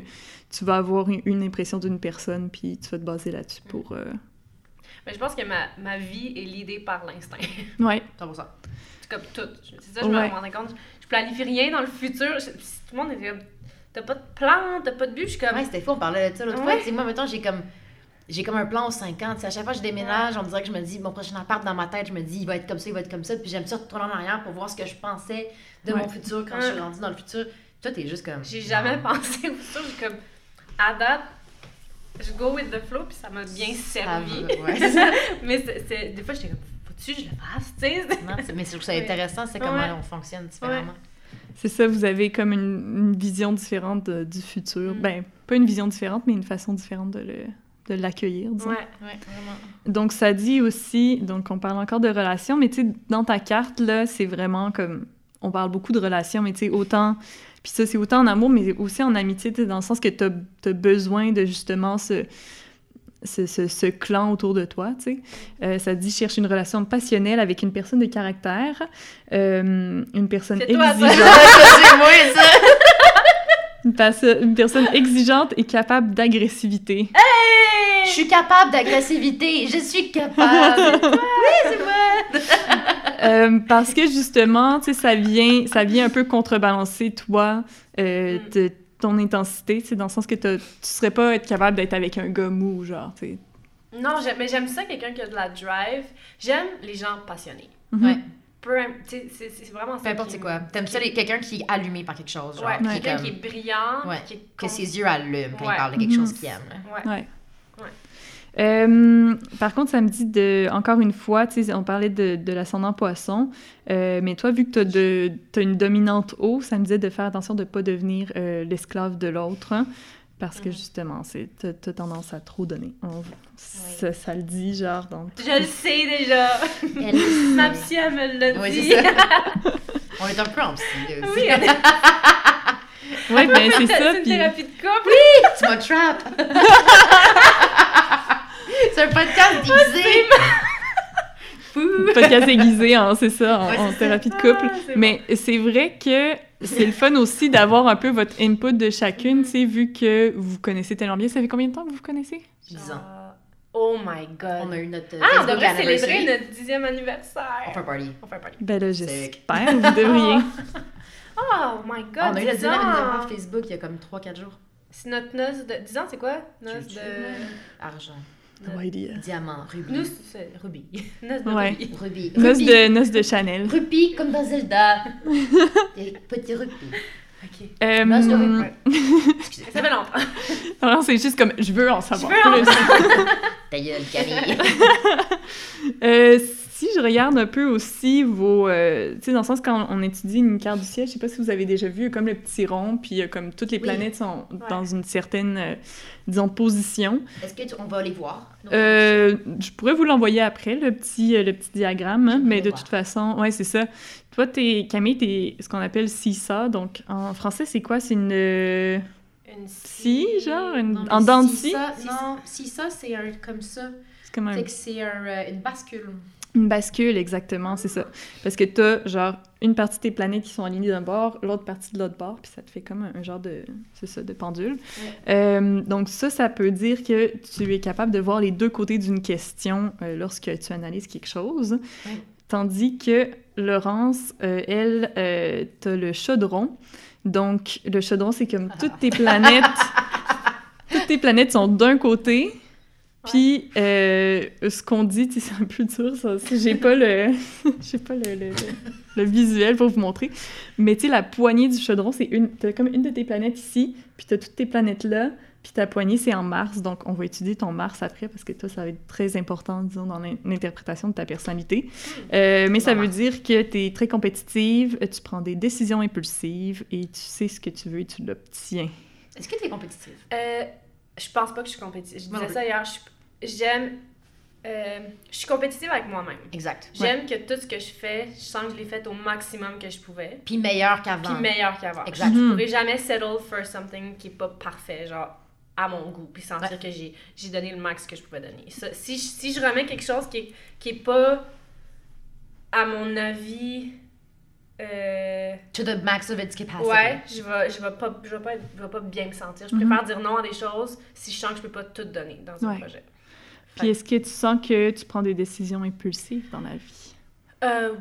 tu vas avoir une, une impression d'une personne, puis tu vas te baser là-dessus pour... euh, Mais je pense que ma, ma vie est l'idée par l'instinct. [LAUGHS] Ouais, 100%. C'est comme tout. C'est ça, je me rendais compte. Je planifie rien dans le futur. Si tout le monde est comme, t'as pas de plan, t'as pas de but. Je suis comme, Ouais, c'était fou, on parlait de ça l'autre Ouais. fois. Moi, mettons, j'ai comme. J'ai comme un plan aux 5 ans. Tu sais, à chaque fois que je déménage, on dirait que je me dis, mon prochain appart dans ma tête, je me dis, il va être comme ça, il va être comme ça. Puis j'aime ça retourner en arrière pour voir ce que je pensais de Ouais. mon futur quand je suis Ouais. rendue dans le futur. Toi, t'es juste comme. j'ai jamais pensé au futur. J'ai comme, à date, je go with the flow, puis ça m'a bien servi. Ouais, [LAUGHS] mais c'est, des fois, j'étais comme, faut-tu que je le fasse, tu sais? Mais je trouve ça intéressant, c'est comment Ouais. on fonctionne différemment. C'est ça, vous avez comme une, une vision différente de- du futur. Mm. Ben, pas une vision différente, mais une façon différente de le de l'accueillir, disons. Ouais. Ouais, vraiment. Donc, ça dit aussi, donc on parle encore de relations, mais tu sais, dans ta carte, là, c'est vraiment comme, on parle beaucoup de relations, mais tu sais, autant, puis ça, c'est autant en amour, mais aussi en amitié, tu sais, dans le sens que tu as, besoin de justement ce, ce, ce- ce clan autour de toi, tu sais. Euh, ça dit cherche une relation passionnelle avec une personne de caractère, euh, une personne C'est toi, ça. exigeante, [LAUGHS] c'est moi, ça! [LAUGHS] une, perso- une personne exigeante et capable d'agressivité. Je suis capable d'agressivité, je suis capable! [LAUGHS] oui, c'est moi! Euh, parce que justement, tu sais, ça vient, ça vient un peu contrebalancer toi, euh, Mm. de- ton intensité, tu sais, dans le sens que tu serais pas être capable d'être avec un gars mou, genre, tu sais. Non, mais j'aime ça, quelqu'un qui a de la drive. J'aime les gens passionnés. Mhm. Ouais. Peu, im- tu sais, c'est, c'est vraiment ça. Peu importe qui c'est quoi. T'aimes ça, quelqu'un qui est allumé par quelque chose, genre. Ouais, qui est quelqu'un comme- qui est brillant, Ouais, qui est que ses yeux allument quand Ouais. il parle de quelque Mhm. chose qu'il aime. Ouais. Ouais. Ouais. Euh, par contre, ça me dit de, encore une fois, tu sais, on parlait de, de l'ascendant poisson, euh, mais toi, vu que tu as une dominante eau, ça me disait de faire attention de ne pas devenir euh, l'esclave de l'autre, hein, parce que Mhm. justement, tu as tendance à trop donner. On- ça, ça le dit, genre, donc... Je le [LAUGHS] sais déjà. Elle le Ma psy, elle me l'a Ouais, dit. c'est ça. [LAUGHS] On est un peu en psy, là, aussi. Oui, est- Ouais, ben c'est [LAUGHS] c'est ça, une puis... thérapie de couple. Tu m'as trap! C'est un podcast déguisé! Fou! podcast aiguisé, hein, c'est ça, en, Ouais, ça. thérapie de couple. Ah, Mais c'est vrai que c'est le fun aussi d'avoir un peu votre input de chacune, tu sais, vu que vous vous connaissez tellement bien. Ça fait combien de temps que vous vous connaissez? 10 ans. Ah, Oh my god. On a eu notre euh, Ah, on devrait célébrer notre dixième anniversaire. On fait un party. On fait un party. Ben là, j'espère, vous devriez. Oh my god, on a eu le 10 dixième anniversaire ans. Facebook il y a comme 3-4 jours. C'est notre noce de... 10 ans, c'est quoi? Noce de... Argent. No idea. Diamant. Rubis. Nous, c'est Ruby. [LAUGHS] Noce de Ouais. Ruby. Rubis. Noce Rubis. de, noce de Chanel. Rubis comme dans Zelda. [LAUGHS] Des petits rubis. Ok. Euh, Noce de rubis. Excusez. Ça longtemps. [LAUGHS] alors, c'est juste comme, je veux en savoir Je veux en plus. Ta gueule, Camille. Euh, si je regarde un peu aussi vos... euh, tu sais, dans le sens, quand on étudie une carte du ciel, je sais pas si vous avez déjà vu, comme le petit rond, puis euh, comme toutes les Oui. planètes sont Ouais. dans une certaine, euh, disons, position. Est-ce que tu- on va les voir? je pourrais vous l'envoyer après, le petit, le petit diagramme, hein, mais de voir. toute façon, ouais, c'est ça. Toi, t'es, Camille, t'es ce qu'on appelle CISA, donc en français, c'est quoi? C'est une... Une scie, genre? Une, Non, en dents de si scie? Non, si ça, c'est un comme ça. C'est comme un- C'est un, une bascule. Une bascule, exactement, c'est ça. Parce que t'as, genre, une partie de tes planètes qui sont alignées d'un bord, l'autre partie de l'autre bord, puis ça te fait comme un, un genre de... C'est ça, de pendule. Euh, donc ça, ça peut dire que tu es capable de voir les deux côtés d'une question euh, lorsque tu analyses quelque chose. Ouais. Tandis que Laurence, euh, elle, euh, t'as le chaudron. Donc, le chaudron, c'est comme toutes tes planètes... [LAUGHS] toutes tes planètes sont d'un côté, puis euh, ce qu'on dit, c'est un peu dur, ça. J'ai pas le... [LAUGHS] J'ai pas le, le, le- visuel pour vous montrer. Mais tu sais, la poignée du chaudron, c'est une... T'as comme une de tes planètes ici, puis t'as toutes tes planètes là, puis ta poignée, c'est en Mars. Donc, on va étudier ton Mars après, parce que toi, ça va être très important, disons, dans l'in- l'interprétation de ta personnalité. Euh, mais ça veut dire que t'es très compétitive, tu prends des décisions impulsives, et tu sais ce que tu veux et tu l'obtiens. Est-ce que tu es compétitive? Euh, je pense pas que je suis compétitive. Je disais ça hier. je J'aime. euh, je suis compétitive avec moi-même. Exact. J'aime que tout ce que je fais, je sens que je l'ai fait au maximum que je pouvais. Puis meilleur qu'avant. Puis meilleur qu'avant. Exact. Je Mhm. pourrais jamais settle for something qui est pas parfait, genre à mon goût, puis sentir Ouais. que j'ai j'ai donné le max que je pouvais donner. Ça, si, je, si je remets quelque chose qui est, qui est pas, à mon avis, euh, To the max of its capacity. ouais, je vais, je vais pas, je vais pas, être- je vais pas bien me sentir. Je préfère dire non à des choses si je sens que je peux pas tout donner dans un Ouais. projet. Puis est-ce que tu sens que tu prends des décisions impulsives dans la vie? Euh,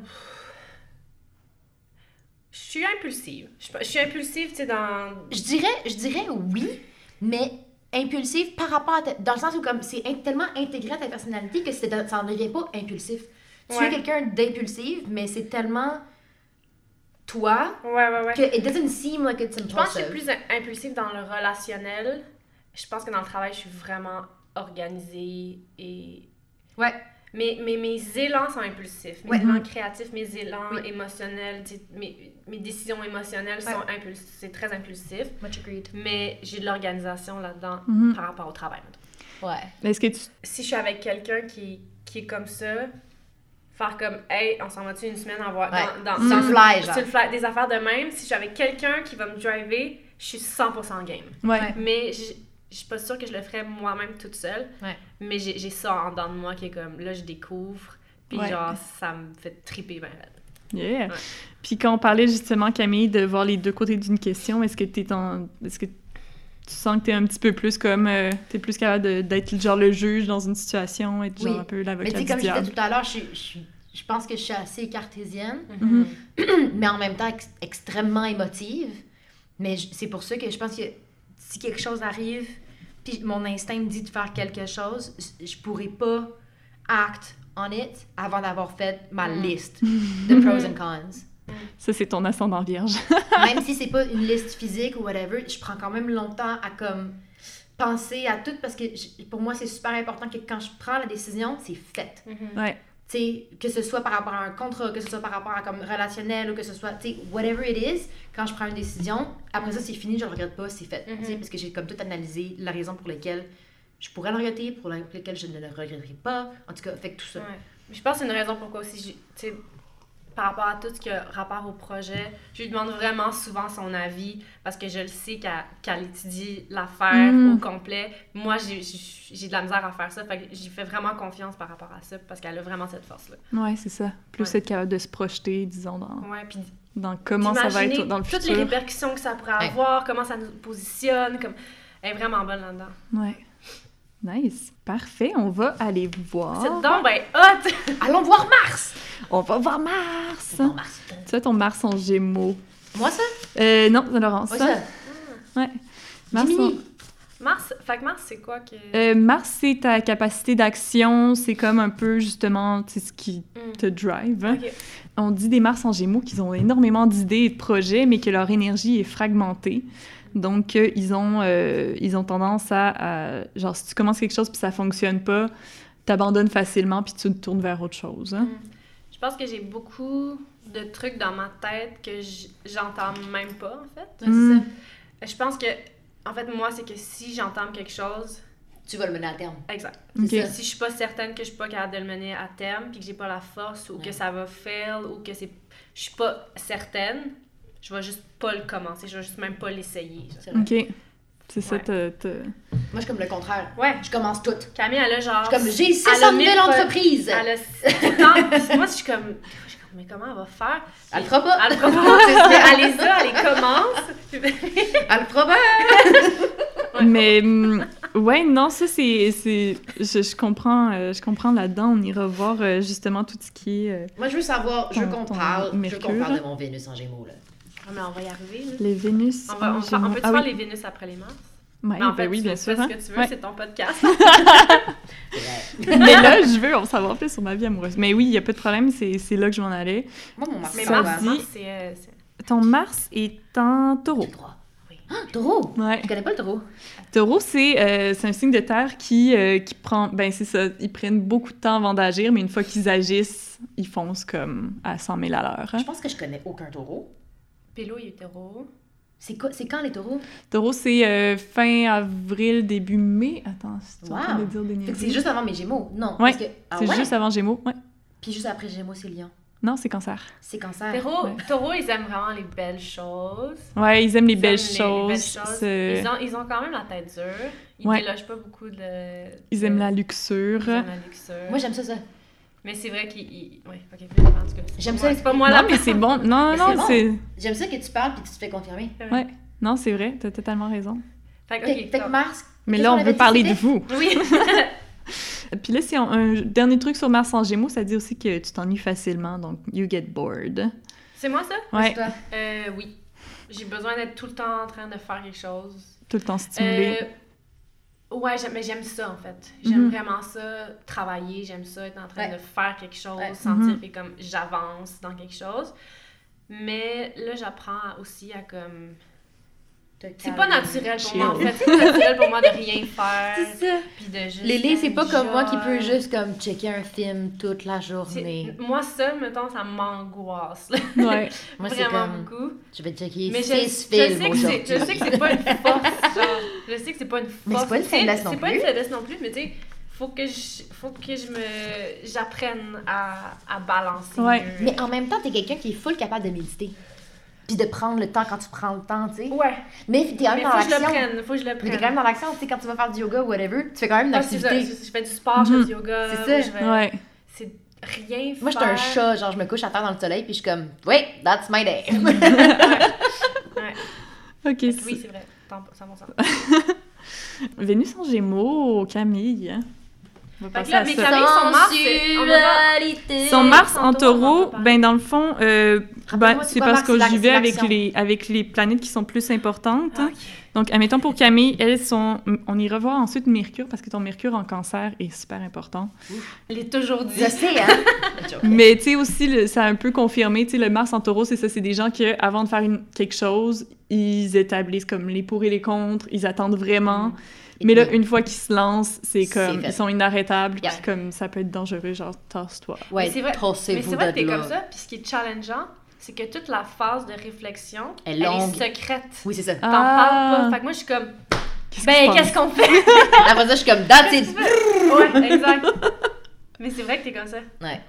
je suis impulsive. Je, je suis impulsive, tu sais, dans. Je dirais, je dirais oui, mais impulsif par rapport à ta- dans le sens où comme c'est in- tellement intégré à ta personnalité que ça ne devient pas impulsif. Tu Ouais. es quelqu'un d'impulsif, mais c'est tellement toi Ouais, ouais, ouais. que it doesn't seem like it's Je pense que je suis impulsive. plus im- impulsive dans le relationnel. je pense que dans le travail, je suis vraiment organisée et. Ouais. Mais, mais mes élans sont impulsifs. Mes Ouais. élans créatifs, mes élans Oui. émotionnels, mes, mes décisions émotionnelles Ouais. sont impulsifs. C'est très impulsif. Much agreed. Mais j'ai de l'organisation là-dedans Mhm. par rapport au travail. Ouais. Mais Est-ce que tu. Si je suis avec quelqu'un qui, qui est comme ça, faire comme, hey, on s'en va-tu une semaine en voir Ouais. dans, dans, le dans- fly, genre. fly, des affaires de même. Si avec quelqu'un qui va me driver, je suis 100% game. Ouais. Mais je je suis pas sûre que je le ferais moi-même toute seule. Ouais. Mais j'ai j'ai ça en dedans de moi qui est comme, là, je découvre. Puis Ouais. genre, ça me fait triper ben. Yeah. Ouais. Puis quand on parlait justement, Camille, de voir les deux côtés d'une question, est-ce que t'es en... Est-ce que tu sens que t'es un petit peu plus comme... euh, t'es plus capable d'être genre le juge dans une situation, être genre Oui. un peu Mais l'avocat tu sais, du comme je disais tout à l'heure, je, je, je pense que je suis assez cartésienne, Mhm. mais en même temps ex- extrêmement émotive. Mais c'est pour ça que je pense que si quelque chose arrive, puis mon instinct me dit de faire quelque chose, je- je pourrais pas act on it avant d'avoir fait ma Mm. liste [LAUGHS] de pros and cons. Ça, c'est ton ascendant vierge. [LAUGHS] même si c'est pas une liste physique ou whatever, je prends quand même longtemps à comme penser à tout parce que je- pour moi c'est super important que quand je prends la décision, c'est fait. Ouais. Tu sais, que ce soit par rapport à un contrat, que ce soit par rapport à comme relationnel ou que ce soit, tu sais, whatever it is, quand je prends une décision, après ça c'est fini, je le regrette pas, c'est fait. Tu sais, Mhm. parce que j'ai comme tout analysé la raison pour laquelle je pourrais le regretter, pour la- pour laquelle je ne le regretterai pas. En tout cas, fait que tout ça. Ouais. Je pense que c'est une raison pourquoi aussi, tu sais, par rapport à tout ce qui a rapport au projet, je lui demande vraiment souvent son avis parce que je le sais qu'elle étudie l'affaire Mm. au complet. Moi, j'ai- de la misère à faire ça, fait que j'y fais vraiment confiance par rapport à ça parce qu'elle a vraiment cette force-là. Ouais, c'est ça. Plus Ouais. être capable de se projeter, disons, dans, Ouais, puis dans comment ça va être dans le toutes les futur. répercussions que ça pourrait Ouais. avoir, comment ça nous positionne, comme... Elle est vraiment bonne là-dedans. Ouais. Nice. Parfait. On va aller voir. C'est donc ben hot! [LAUGHS] Allons voir Mars! On va voir Mars. C'est bon, Mars. Tu as ton Mars en Gémeaux. Moi ça? Euh, non, Laurence. Moi ça? Ouais. Mars. Mars, fait que Mars, c'est quoi que... Euh, Mars, c'est ta capacité d'action. C'est comme un peu, justement, tu sais, ce qui Mm. te drive. On dit des Mars en Gémeaux qu'ils ont énormément d'idées et de projets, mais que leur énergie est fragmentée. Donc, euh, ils, ont, euh, ils ont tendance à, à- Genre, si tu commences quelque chose puis ça fonctionne pas, t'abandonnes facilement puis tu te tournes vers autre chose. hein. Je pense que j'ai beaucoup de trucs dans ma tête que j'entends même pas, en fait. Mm. ça. Je pense que, en fait, moi, c'est que si j'entends quelque chose, Tu vas le mener à terme. exact. Si je suis pas certaine que je suis pas capable de le mener à terme, puis que j'ai pas la force, ou Ouais. que ça va fail, ou que c'est, je suis pas certaine, je vais juste pas le commencer, je vais juste même pas l'essayer. OK. C'est ça, Ouais. t'as- Moi, je suis comme le contraire. Ouais. Je commence tout. Camille, elle a genre. Je suis comme, j'ai elle 600 a nouvelles mille pro- entreprises. Elle a moi, je suis comme, je suis comme, mais comment elle va faire? Elle le fera pas. Elle, le fera pas, [LAUGHS] elle les a, elle les commence. Elle le fera pas. Mais hum, ouais, non, ça c'est, c'est, je, je comprends, euh, je comprends là-dedans. On ira voir euh, justement tout ce qui est euh, Moi, je veux savoir, je veux qu'on parle, je veux qu'on parle de mon Vénus en Gémeaux, là. Ah, mais on va y arriver, là. les Vénus. On, va, on, peut-tu Ah faire oui. les Vénus après les Mars? Ouais, ben oui, tu bien fais sûr. ce hein. que tu veux, Ouais. c'est ton podcast. [LAUGHS] Mais là, je veux en savoir plus sur ma vie amoureuse. Mais oui, il n'y a pas de problème, c'est, là que je m'en allais. Moi, mon Mars, Mais Ça Mars, dit- Mars, c'est... euh, c'est- Ton Mars est en taureau. J'ai le droit. Ah, taureau. Ouais. Je connais pas le taureau. Taureau, c'est, euh, c'est un signe de terre qui, euh, qui prend. Ben, c'est ça. Ils prennent beaucoup de temps avant d'agir, mais une fois qu'ils agissent, ils foncent comme à 100 000 à l'heure. hein. Je pense que je connais aucun taureau. Pélo, il est hétéro. C'est quoi, c'est quand les taureaux? Taureau, c'est euh, fin avril, début mai. Attends, en train Wow. de dire des c'est juste avant mes Gémeaux. Non. Ouais, Parce que, ah C'est ouais? juste avant Gémeaux. Ouais. Puis juste après Gémeaux, c'est Lion. Non, c'est cancer. C'est cancer. Taureau, ouais. taureau, ils aiment vraiment les belles choses. Ouais, ils aiment les Ils belles aiment choses. les belles choses. c'est- Ils, ont, ils ont quand même la tête dure. Ils Ouais. délogent pas beaucoup de... Ils de- aiment la luxure. Ils aiment la luxure. Moi, j'aime ça, ça. Mais c'est vrai qu'ils... ils- Ouais, ok, en tout cas. J'aime ça, C'est pas moi non, la mais c'est bon. [LAUGHS] Non, Mais non, c'est bon. c'est. J'aime ça que tu parles puis que tu te fais confirmer. Ouais. Non, c'est vrai, t'as totalement raison. Fait que, Fait, ok, fait que top. Mars. Mais qu'est-ce là, qu'on on avait veut parler de vous. Oui. [LAUGHS] Puis là, c'est un, un dernier truc sur Mars en Gémeaux, ça dit aussi que tu t'ennuies facilement, donc you get bored. c'est moi, ça? Ouais, C'est toi. Euh, oui. J'ai besoin d'être tout le temps en train de faire quelque chose. tout le temps stimulé. Euh, ouais, mais j'aime ça en fait. J'aime Mhm. vraiment ça, travailler, j'aime ça, être en train Ouais. de faire quelque chose, Ouais. sentir Mhm. que comme j'avance dans quelque chose. Mais là, j'apprends aussi à comme C'est pas naturel pour Chill. moi, en fait. C'est pas naturel pour moi de rien [LAUGHS] faire. C'est ça. Puis de juste. Lélé, c'est pas comme moi qui peut juste comme checker un film toute la journée. Moi, ça, mettons, ça m'angoisse. Ouais. Moi, c'est [LAUGHS] Vraiment comme, beaucoup. je vais checker Mais je, six je films sais que c'est, aujourd'hui. [LAUGHS] je sais que c'est pas une force, genre. Je sais que c'est pas une force. Mais c'est pas une faiblesse non C'est pas plus. une faiblesse non plus, mais tu sais, faut que je, faut que je me, j'apprenne à, à balancer Ouais. mieux. Mais en même temps, t'es quelqu'un qui est full capable de méditer. Puis de prendre le temps quand tu prends le temps, tu sais. Ouais. Mais t'es quand même faut dans que je le l'action. prenne, faut que je le Mais prenne. t'es quand même dans l'action, tu sais, quand tu vas faire du yoga ou whatever, tu fais quand même une Ah, c'est ça, activité. je, je fais du sport, je fais Mhm. du yoga. C'est ça. je vais- Ouais. C'est rien Moi, j'étais un chat, genre, je me couche à terre dans le soleil, puis je suis comme, wait, that's my day. [LAUGHS] Ouais. Ok. Oui, c'est- vrai. 100%. [LAUGHS] Vénus en Gémeaux, Camille. Fait que là, son Mars, va. Son en taureau, ben dans le fond, euh, ben, c'est parce Mars? que j'y vais avec les, avec les planètes qui sont plus importantes. Ah. Donc, admettons pour Camille, elles sont. On ira voir ensuite Mercure parce que ton Mercure en cancer est super important. Je l'ai toujours dit. Je sais, hein. [LAUGHS] Mais tu sais aussi, le- ça a un peu confirmé, tu sais, le Mars en taureau, c'est ça, c'est des gens qui, avant de faire une, quelque chose, ils établissent comme les pour et les contre, ils attendent vraiment. Mais là, une fois qu'ils se lancent, c'est comme, ils sont inarrêtables, Yeah. puis comme ça peut être dangereux, genre, tasse-toi. Ouais, Mais c'est vrai- Mais c'est vrai que t'es comme ça, puis ce qui est challengeant, c'est que toute la phase de réflexion, Elle est elle est secrète. Oui, c'est ça. T'en Ah. parles pas. Fait que moi, je suis comme, Qu'est-ce ben, qu'est-ce qu'on fait? [LAUGHS] Après ça, je suis comme, that's it. ouais, exact. Mais c'est vrai que t'es comme ça. Ouais,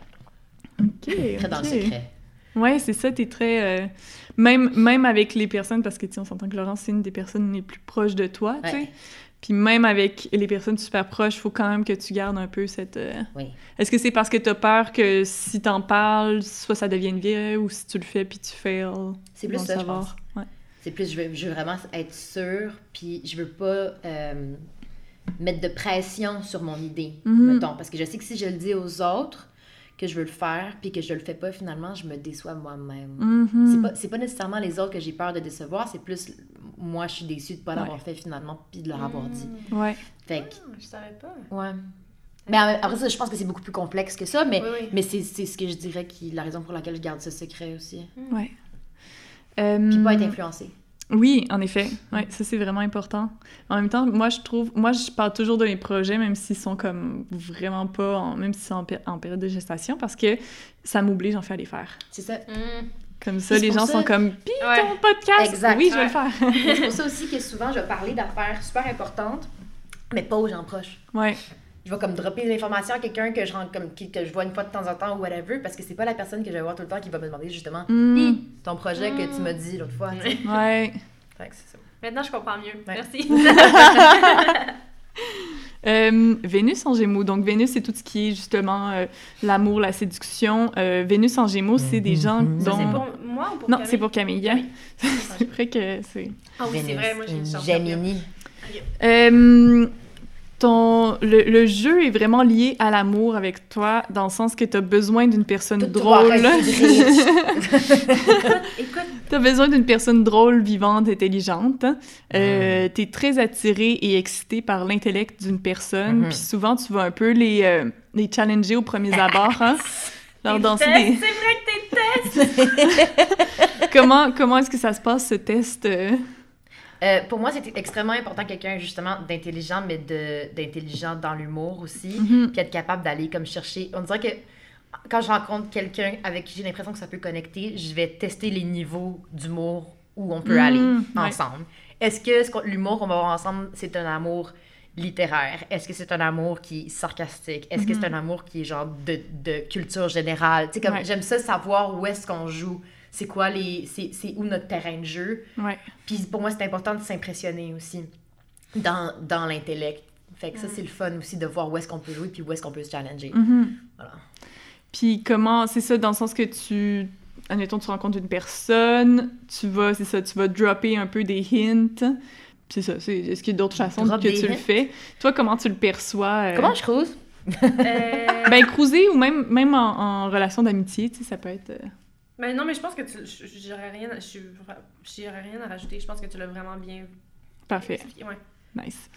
Ok, très dans le secret. Ouais, c'est ça, t'es très... euh, Même, même avec les personnes, parce que, tu sais, on s'entend que Laurence, c'est une des personnes les plus proches de toi, tu sais. Puis même avec les personnes super proches, faut quand même que tu gardes un peu cette... euh, Oui. Est-ce que c'est parce que t'as peur que si t'en parles, soit ça devienne vieux, ou si tu le fais puis tu fails? C'est plus ça, je pense. Ouais. C'est plus, je veux, je veux vraiment être sûre, puis je veux pas euh, mettre de pression sur mon idée, Mhm. mettons. Parce que je sais que si je le dis aux autres que je veux le faire, puis que je le fais pas, finalement, je me déçois moi-même. Mhm. C'est pas, c'est pas nécessairement les autres que j'ai peur de décevoir, c'est plus moi, je suis déçue de pas l'avoir Ouais. fait finalement, puis de leur avoir dit. Ouais. Fait que, Ah, Je savais pas. ouais. Mais euh, après ça, je pense que c'est beaucoup plus complexe que ça, mais, Oui, oui. mais c'est, c'est ce que je dirais qui la raison pour laquelle je garde ce secret aussi. Ouais. Puis Euh, pas être influencée. Oui, en effet. Ouais, ça c'est vraiment important. En même temps, moi je trouve, moi je parle toujours de mes projets, même s'ils sont comme vraiment pas, en- même si c'est en, péri- en période de gestation, parce que ça m'oblige en fait à les faire. C'est ça. Comme ça, les gens ça- sont comme, pis Ouais. ton podcast, Exact. oui, je vais Ouais. le faire. c'est pour ça aussi que souvent, je vais parler d'affaires super importantes, mais pas aux gens proches. ouais, Je vais comme dropper l'information à quelqu'un que je rentre comme qui- que je vois une fois de temps en temps ou whatever parce que c'est pas la personne que je vais voir tout le temps qui va me demander justement Mm. Hi, ton projet que tu m'as dit l'autre fois. [LAUGHS] ouais. Fait que c'est ça. Maintenant, je comprends mieux. Ouais. Merci. [LAUGHS] [LAUGHS] Euh, Vénus en Gémeaux. Donc, Vénus, c'est tout ce qui est justement euh, l'amour, la séduction. Euh, Vénus en Gémeaux, c'est des gens Ça, c'est dont. pour moi ou pour Non, Camille? c'est pour Camille. Camille. c'est vrai que c'est. Ah oui, c'est vrai, moi j'ai une chance. Gemini. Euh, ton, le, le jeu est vraiment lié à l'amour avec toi, dans le sens que tu as besoin d'une personne Tout drôle. tu as besoin d'une personne drôle, vivante, intelligente. Euh, tu es très attiré et excité par l'intellect d'une personne. Mhm. Puis souvent, tu vas un peu les, euh, les challenger au premier abord. Hein? Leur tes danser tests, des... c'est vrai que t'es test. comment comment est-ce que ça se passe, ce test? euh? Euh, pour moi, c'est extrêmement important quelqu'un justement d'intelligent, mais d'intelligent dans l'humour aussi. Mhm. Puis être capable d'aller comme chercher. On dirait que quand je rencontre quelqu'un avec qui j'ai l'impression que ça peut connecter, je vais tester les niveaux d'humour où on peut Mhm, aller ouais. ensemble. Est-ce que l'humour qu'on va avoir ensemble, c'est un amour littéraire? Est-ce que c'est un amour qui est sarcastique? Est-ce que c'est un amour qui est genre de, de culture générale? Tu sais, comme Ouais. j'aime ça savoir où est-ce qu'on joue. C'est quoi les. C'est où notre terrain de jeu. Ouais. Puis pour moi, c'est important de s'impressionner aussi dans, dans l'intellect. Fait que ça, c'est le fun aussi de voir où est-ce qu'on peut jouer puis où est-ce qu'on peut se challenger. Mhm. Voilà. Puis comment, c'est ça, dans le sens que tu, admettons, tu rencontres une personne, tu vas, c'est ça, tu vas dropper un peu des hints. C'est ça, c'est, est-ce qu'il y a d'autres façons Drop que tu le fais? Toi, comment tu le perçois? euh, Comment je cruise? Euh, Ben, cruiser ou même, même en, en relation d'amitié, tu sais, ça peut être... Mais non, mais je pense que tu. je- J'aurais rien, j'aurais rien à rajouter. Je pense que tu l'as vraiment bien parfait. expliqué. Ouais. Nice.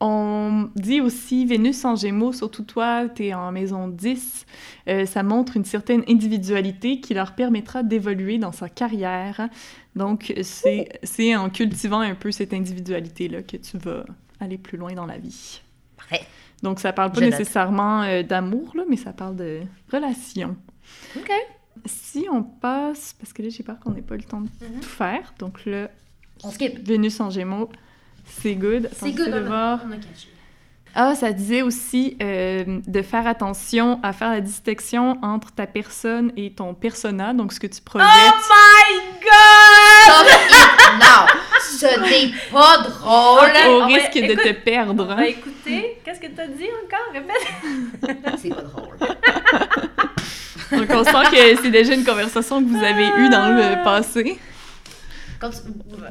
on dit aussi Vénus en Gémeaux, surtout toi, tu es en maison 10. euh, ça montre une certaine individualité qui leur permettra d'évoluer dans sa carrière. Donc, c'est c'est en cultivant un peu cette individualité-là que tu vas aller plus loin dans la vie. Parfait. Donc, ça parle pas Je nécessairement euh, d'amour, là, mais ça parle de relation. OK. Si on passe, parce que là, j'ai peur qu'on n'ait pas le temps de Mhm. tout faire. Donc là, On skip. Vénus en Gémeaux, c'est good. C'est good. on a- voir. on a catché. Ah, ça disait aussi euh, de faire attention à faire la distinction entre ta personne et ton persona, donc ce que tu projettes. My God! Stop it now! Ce n'est pas drôle! au on va- risque de te écoute, perdre. On va écouter. Qu'est-ce que t'as dit encore? Répète. C'est pas drôle. [LAUGHS] Donc on sent que c'est déjà une conversation que vous avez eue dans le passé. Quand tu-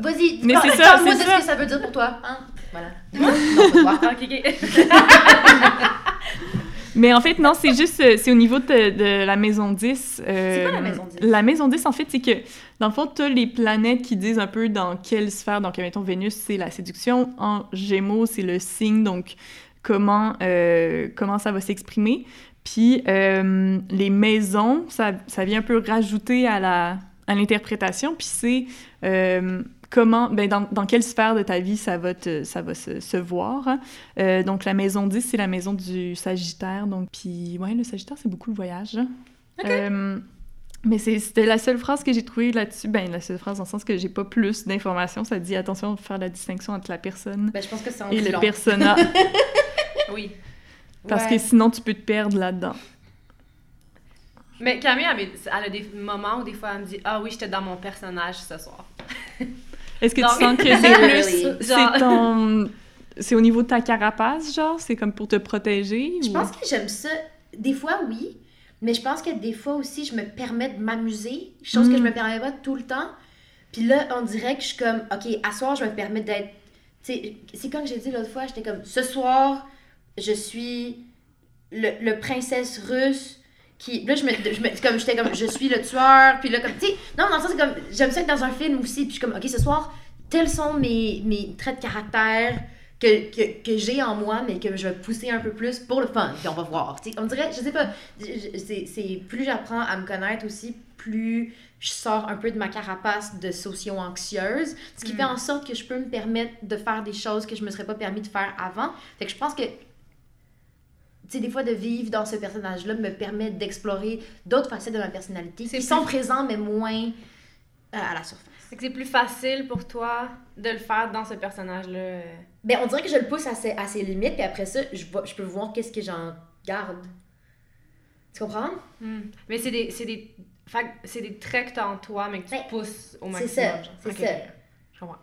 Vas-y, Mais c'est ça, c'est de ça. ce que ça veut dire pour toi. Hein? Voilà. Non, pas toi. ok, ok. [LAUGHS] Mais en fait, non, c'est juste, euh, c'est au niveau de, de la maison 10. euh, C'est quoi la maison 10? La maison 10, en fait, c'est que, dans le fond, tu as les planètes qui disent un peu dans quelle sphère. Donc, mettons, Vénus, c'est la séduction. En Gémeaux, c'est le signe, donc comment, euh, comment ça va s'exprimer. Puis, euh, les maisons, ça, ça vient un peu rajouter à la à l'interprétation. Puis, c'est euh, comment, ben, dans, dans quelle sphère de ta vie ça va, te, ça va se, se voir. hein. Euh, donc, la maison 10, c'est la maison du Sagittaire. Donc, puis, ouais, le Sagittaire, c'est beaucoup le voyage. Euh, mais c'était la seule phrase que j'ai trouvée là-dessus. Ben, la seule phrase dans le sens que j'ai pas plus d'informations. Ça dit attention de faire la distinction entre la personne Ben, je pense que c'est en et le long. persona. [LAUGHS] Oui. Parce Ouais. que sinon, tu peux te perdre là-dedans. Mais Camille, elle, elle a des moments où des fois elle me dit Ah oui, j'étais dans mon personnage ce soir. [LAUGHS] Est-ce que Donc- tu sens que [LAUGHS] c'est plus. Genre- C'est ton. C'est au niveau de ta carapace, genre? C'est comme pour te protéger? Je ou- pense que j'aime ça. Des fois, oui. Mais je pense que des fois aussi, je me permets de m'amuser. Chose que Mm. je me permets pas tout le temps. Puis là, on dirait que je suis comme, OK, à soir, je me permets d'être. Tu sais, c'est comme j'ai dit l'autre fois, j'étais comme, ce soir, je suis le, le princesse russe qui. Là, je me. Je me comme, j'étais comme, je suis le tueur. Puis là, comme, tu sais, non, dans le sens, c'est comme, j'aime ça être dans un film aussi. Puis je suis comme, OK, ce soir, tels sont mes, mes traits de caractère que, que, que j'ai en moi, mais que je vais pousser un peu plus pour le fun. Puis on va voir. Tu sais, on dirait, je sais pas, c'est, plus j'apprends à me connaître aussi, plus je sors un peu de ma carapace de socio-anxieuse, ce qui Mm. fait en sorte que je peux me permettre de faire des choses que je me serais pas permis de faire avant. Fait que je pense que sais, des fois, de vivre dans ce personnage-là me permet d'explorer d'autres facettes de ma personnalité C'est qui plus- sont présentes, mais moins euh, à la surface. Fait que c'est plus facile pour toi de le faire dans ce personnage-là. euh. Ben, on dirait que je le pousse à ses, à ses limites, puis après ça, je, vois- je peux voir qu'est-ce que j'en garde. Tu comprends? Hmm. Mais c'est des, c'est des, c'est des traits que t'as en toi, mais que tu Ouais. pousses au C'est maximum. ça, c'est ça. ok. Je comprends.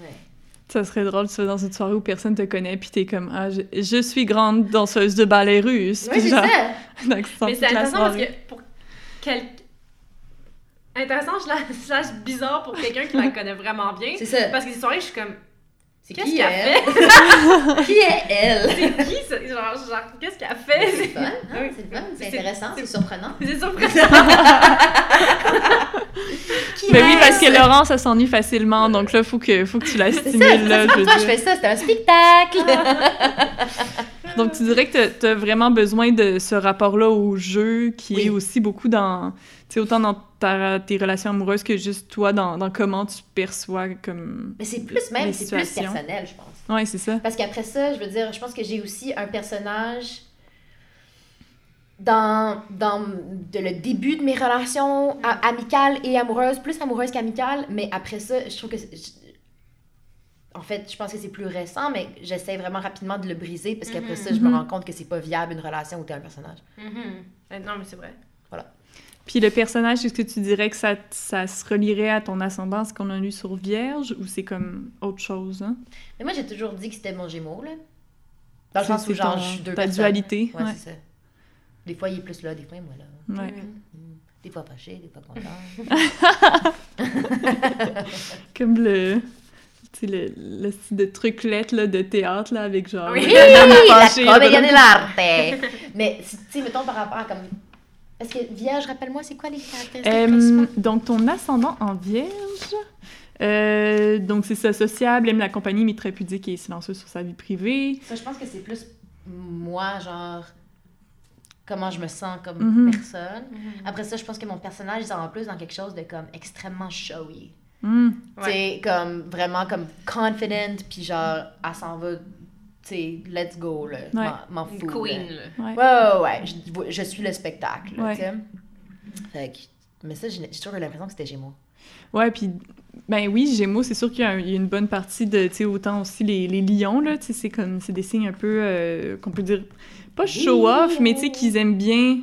Ouais. Ça serait drôle, tu vas dans une soirée où personne te connaît, puis t'es comme, ah, je, je suis grande danseuse de ballet russe. Puis c'est ça! [LAUGHS] Mais c'est intéressant parce que pour quel... Intéressant, je la slash bizarre pour quelqu'un qui la [LAUGHS] connaît vraiment bien. C'est ça. Parce que ces soirées, je suis comme, C'est qu'est-ce qui qu'elle elle? fait? [LAUGHS] qui est elle? C'est qui ça? Genre, genre qu'est-ce qu'elle fait? C'est fun, hein? Oui. c'est fun, c'est intéressant, c'est- surprenant. C'est surprenant. [LAUGHS] [LAUGHS] Qui Mais oui, parce que Laurent, ça s'ennuie facilement, donc là, faut que, faut que tu la C'est ça, stimules, c'est là, ça, je toi, je fais ça, c'est un spectacle! Donc, tu dirais que tu as vraiment besoin de ce rapport-là au jeu qui Oui. est aussi beaucoup dans, tu sais, autant dans ta- tes relations amoureuses que juste toi, dans, dans comment tu perçois comme... Mais c'est plus même, c'est plus personnel, je pense. Ouais, c'est ça. Parce qu'après ça, je veux dire, je pense que j'ai aussi un personnage dans, dans de- le début de mes relations amicales et amoureuses, plus amoureuses qu'amicales, mais après ça, je trouve que... en fait, je pense que c'est plus récent, mais j'essaie vraiment rapidement de le briser parce qu'après Mhm. ça, je me Mhm. rends compte que c'est pas viable une relation où t'es un personnage. Mhm. Euh, Non, mais c'est vrai. Puis le personnage, est-ce que tu dirais que ça, ça se relierait à ton ascendance qu'on a lu sur Vierge ou c'est comme autre chose? Hein? Mais moi, j'ai toujours dit que c'était mon gémeau, là. Dans le sens où, genre, ton- je suis deux ta personnes. dualité. Ouais, Ouais. c'est ça. Des fois, il est plus là, des fois, il est moins là. Ouais. Mm. Des fois fâché, des fois content. [LAUGHS] Comme le... Tu sais, le, le style de truclette là, de théâtre là, avec genre... Oui. [LAUGHS] la la fâchée, commedia là. dell'arte. Mais, si- tu sais, mettons par rapport à comme... Parce que Vierge, rappelle-moi, c'est quoi les caractéristiques Euh, donc, ton ascendant en Vierge, Euh, donc, c'est ça, sociable, aime la compagnie, mais très pudique et silencieuse sur sa vie privée. Ça, je pense que c'est plus moi, genre, comment je me sens comme Mhm. personne. Après ça, je pense que mon personnage, il s'en va plus dans quelque chose de comme extrêmement showy. Tu sais, comme vraiment comme confident, puis genre, elle s'en va, tu sais, let's go, là. Ouais. M'en- fous. queen, là. là. Ouais. Ouais, ouais, ouais. Je, je suis le spectacle, là, Ouais. tu sais. Fait que- mais ça, j'ai toujours eu l'impression que c'était moi. Ouais, puis, ben oui, Gémeaux, c'est sûr qu'il y, a y une bonne partie de, tu sais, autant aussi les, les lions, là, tu sais, c'est comme, c'est des signes un peu, euh, qu'on peut dire, pas show-off, mais tu sais, qu'ils aiment bien,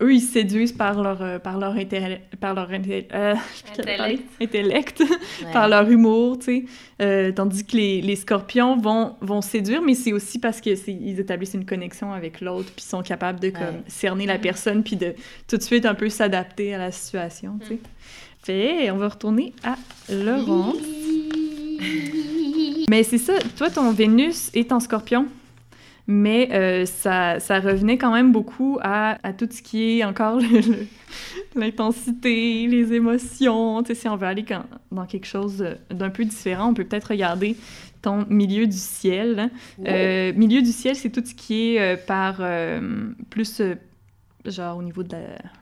eux, ils se séduisent par leur, euh, par leur intérêt, par leur euh, [LAUGHS] intellect, [LAUGHS] Ouais. par leur humour, tu sais, Euh, tandis que les, les scorpions vont, vont séduire, mais c'est aussi parce que c'est- ils établissent une connexion avec l'autre, puis sont capables de, comme, Ouais. cerner la personne, puis de tout de suite un peu s'adapter à la situation, tu sais. Fait, on va retourner à Laurent. [LAUGHS] Mais c'est ça, toi, ton Vénus est en scorpion, mais euh, ça, ça revenait quand même beaucoup à, à tout ce qui est encore le- le- l'intensité, les émotions. Tu sais, si on veut aller quand- dans quelque chose d'un peu différent, on peut peut-être regarder ton milieu du ciel. Euh, milieu du ciel, c'est tout ce qui est euh, par euh, plus, euh, genre, au niveau de la,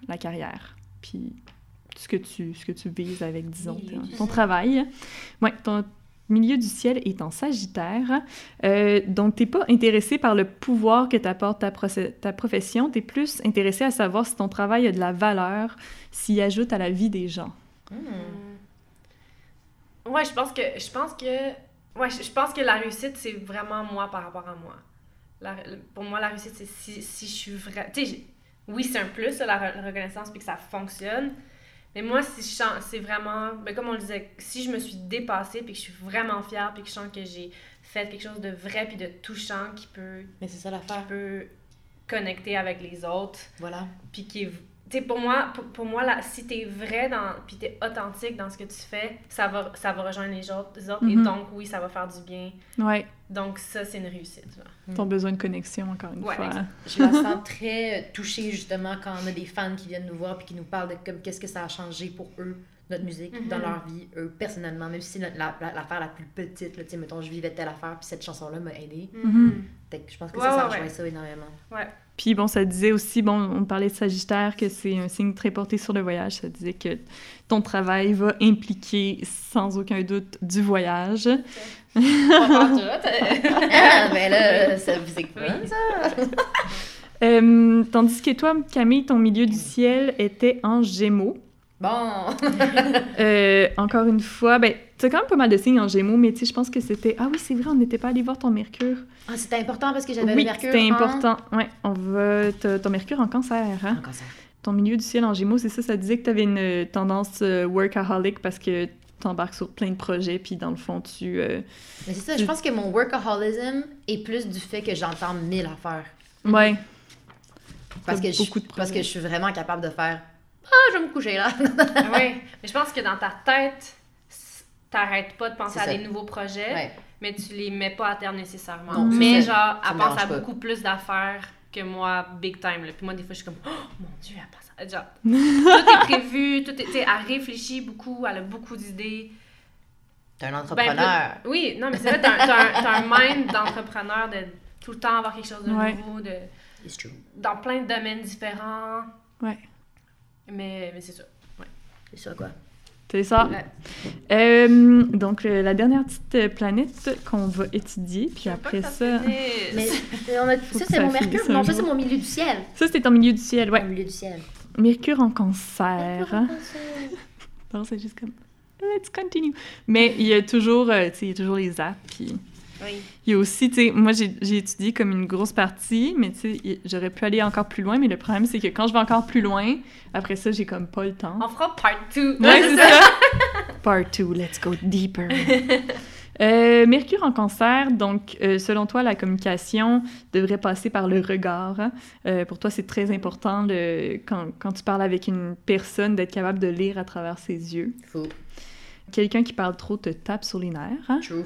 la carrière. Puis ce que tu, ce que tu vises avec, disons, ton, travail. Ouais, ton milieu du ciel est en Sagittaire. Euh, donc, t'es pas intéressé par le pouvoir que t'apporte ta, ta profession. T'es plus intéressé à savoir si ton travail a de la valeur, s'il ajoute à la vie des gens. Hmm. Ouais, je pense que je pense que ouais, je pense que la réussite c'est vraiment moi par rapport à moi. La- pour moi la réussite c'est si, si je suis vrai, tu sais, oui, c'est un plus la re- reconnaissance puis que ça fonctionne. Mais moi si je sens c'est vraiment ben, comme on le disait, si je me suis dépassée puis que je suis vraiment fière puis que je sens que j'ai fait quelque chose de vrai puis de touchant qui peut Mais c'est ça qui l'affaire. peut connecter avec les autres Voilà. puis qui est pour moi pour, pour moi là si t'es vrai dans puis t'es authentique dans ce que tu fais ça va ça va rejoindre les autres, les autres et Mhm. donc oui ça va faire du bien Ouais, donc ça c'est une réussite genre. ton besoin de connexion, encore une Ouais, fois. exact. Je la sens [LAUGHS] très euh, touchée justement quand on a des fans qui viennent nous voir puis qui nous parlent de comme qu'est-ce que ça a changé pour eux notre musique Mhm. dans leur vie eux personnellement même si notre- la- la- l'affaire la, plus petite là, mettons je vivais telle affaire puis cette chanson là m'a aidé Mhm. Je pense que Ouais, ça ça ouais, rejoint ouais. ça énormément Puis bon, ça disait aussi, bon, on parlait de Sagittaire, que c'est un signe très porté sur le voyage. Ça disait que ton travail va impliquer sans aucun doute du voyage. [LAUGHS] ah ben là ça vous fun ça Euh, tandis que toi, Camille, ton milieu du ciel était en Gémeaux. bon Euh, encore une fois, ben, tu as quand même pas mal de signes en Gémeaux, mais tu sais, je pense que c'était... Ah oui, c'est vrai, on n'était pas allé voir ton Mercure. ah, c'était important parce que j'avais Oui, le mercure c'était en- important. Ouais, on va... t'as ton Mercure en cancer, hein? en cancer. Ton milieu du ciel en Gémeaux, c'est ça, ça disait que tu avais une euh, tendance euh, workaholic parce que t'embarques sur plein de projets, puis dans le fond, tu... euh, mais c'est ça je pense que mon workaholism est plus du fait que j'entends mille affaires Ouais. parce T'as que je, beaucoup de parce que je suis vraiment capable de faire ah je vais me coucher là [LAUGHS] oui mais je pense que dans ta tête t'arrêtes pas de penser à des nouveaux projets ouais mais tu les mets pas à terme nécessairement Non, mais genre Ça elle pense à pas. beaucoup plus d'affaires que moi big time là. puis moi des fois je suis comme oh mon dieu elle pense à... genre [LAUGHS] tout est prévu tout est tu sais, elle réfléchit beaucoup elle a beaucoup d'idées t'es un Ben, entrepreneur oui, non, mais c'est vrai, t'as un, un- mind d'entrepreneur de tout le temps avoir quelque chose de Ouais. nouveau, de, It's true. dans plein de domaines différents. Ouais. Mais, mais c'est ça. C'est ça, quoi. C'est ça. Ouais. Euh, donc, euh, la dernière petite euh, planète qu'on va étudier, puis après ça... finisse. Mais on a... Ça, c'est ça mon mercure. Non, ça, c'est mon milieu du ciel. Ça, c'est en milieu du ciel, ouais. Mon milieu du ciel. Mercure en cancer. hein. Non, [LAUGHS] c'est juste comme... Let's continue. Mais il y a toujours, euh, tu sais, il y a toujours les apps, puis... Oui. Il y a aussi, tu sais, moi j'ai étudié comme une grosse partie, mais tu sais, j'aurais pu aller encore plus loin, mais le problème c'est que quand je vais encore plus loin, après ça, j'ai comme pas le temps. On fera part 2. Ouais, c'est ça. [LAUGHS] Part 2, let's go deeper. [LAUGHS] Euh, Mercure en cancer, donc euh, selon toi, la communication devrait passer par le regard. hein. Euh, pour toi, c'est très important le- quand, quand tu parles avec une personne d'être capable de lire à travers ses yeux. Fou. Quelqu'un qui parle trop te tape sur les nerfs. hein? True.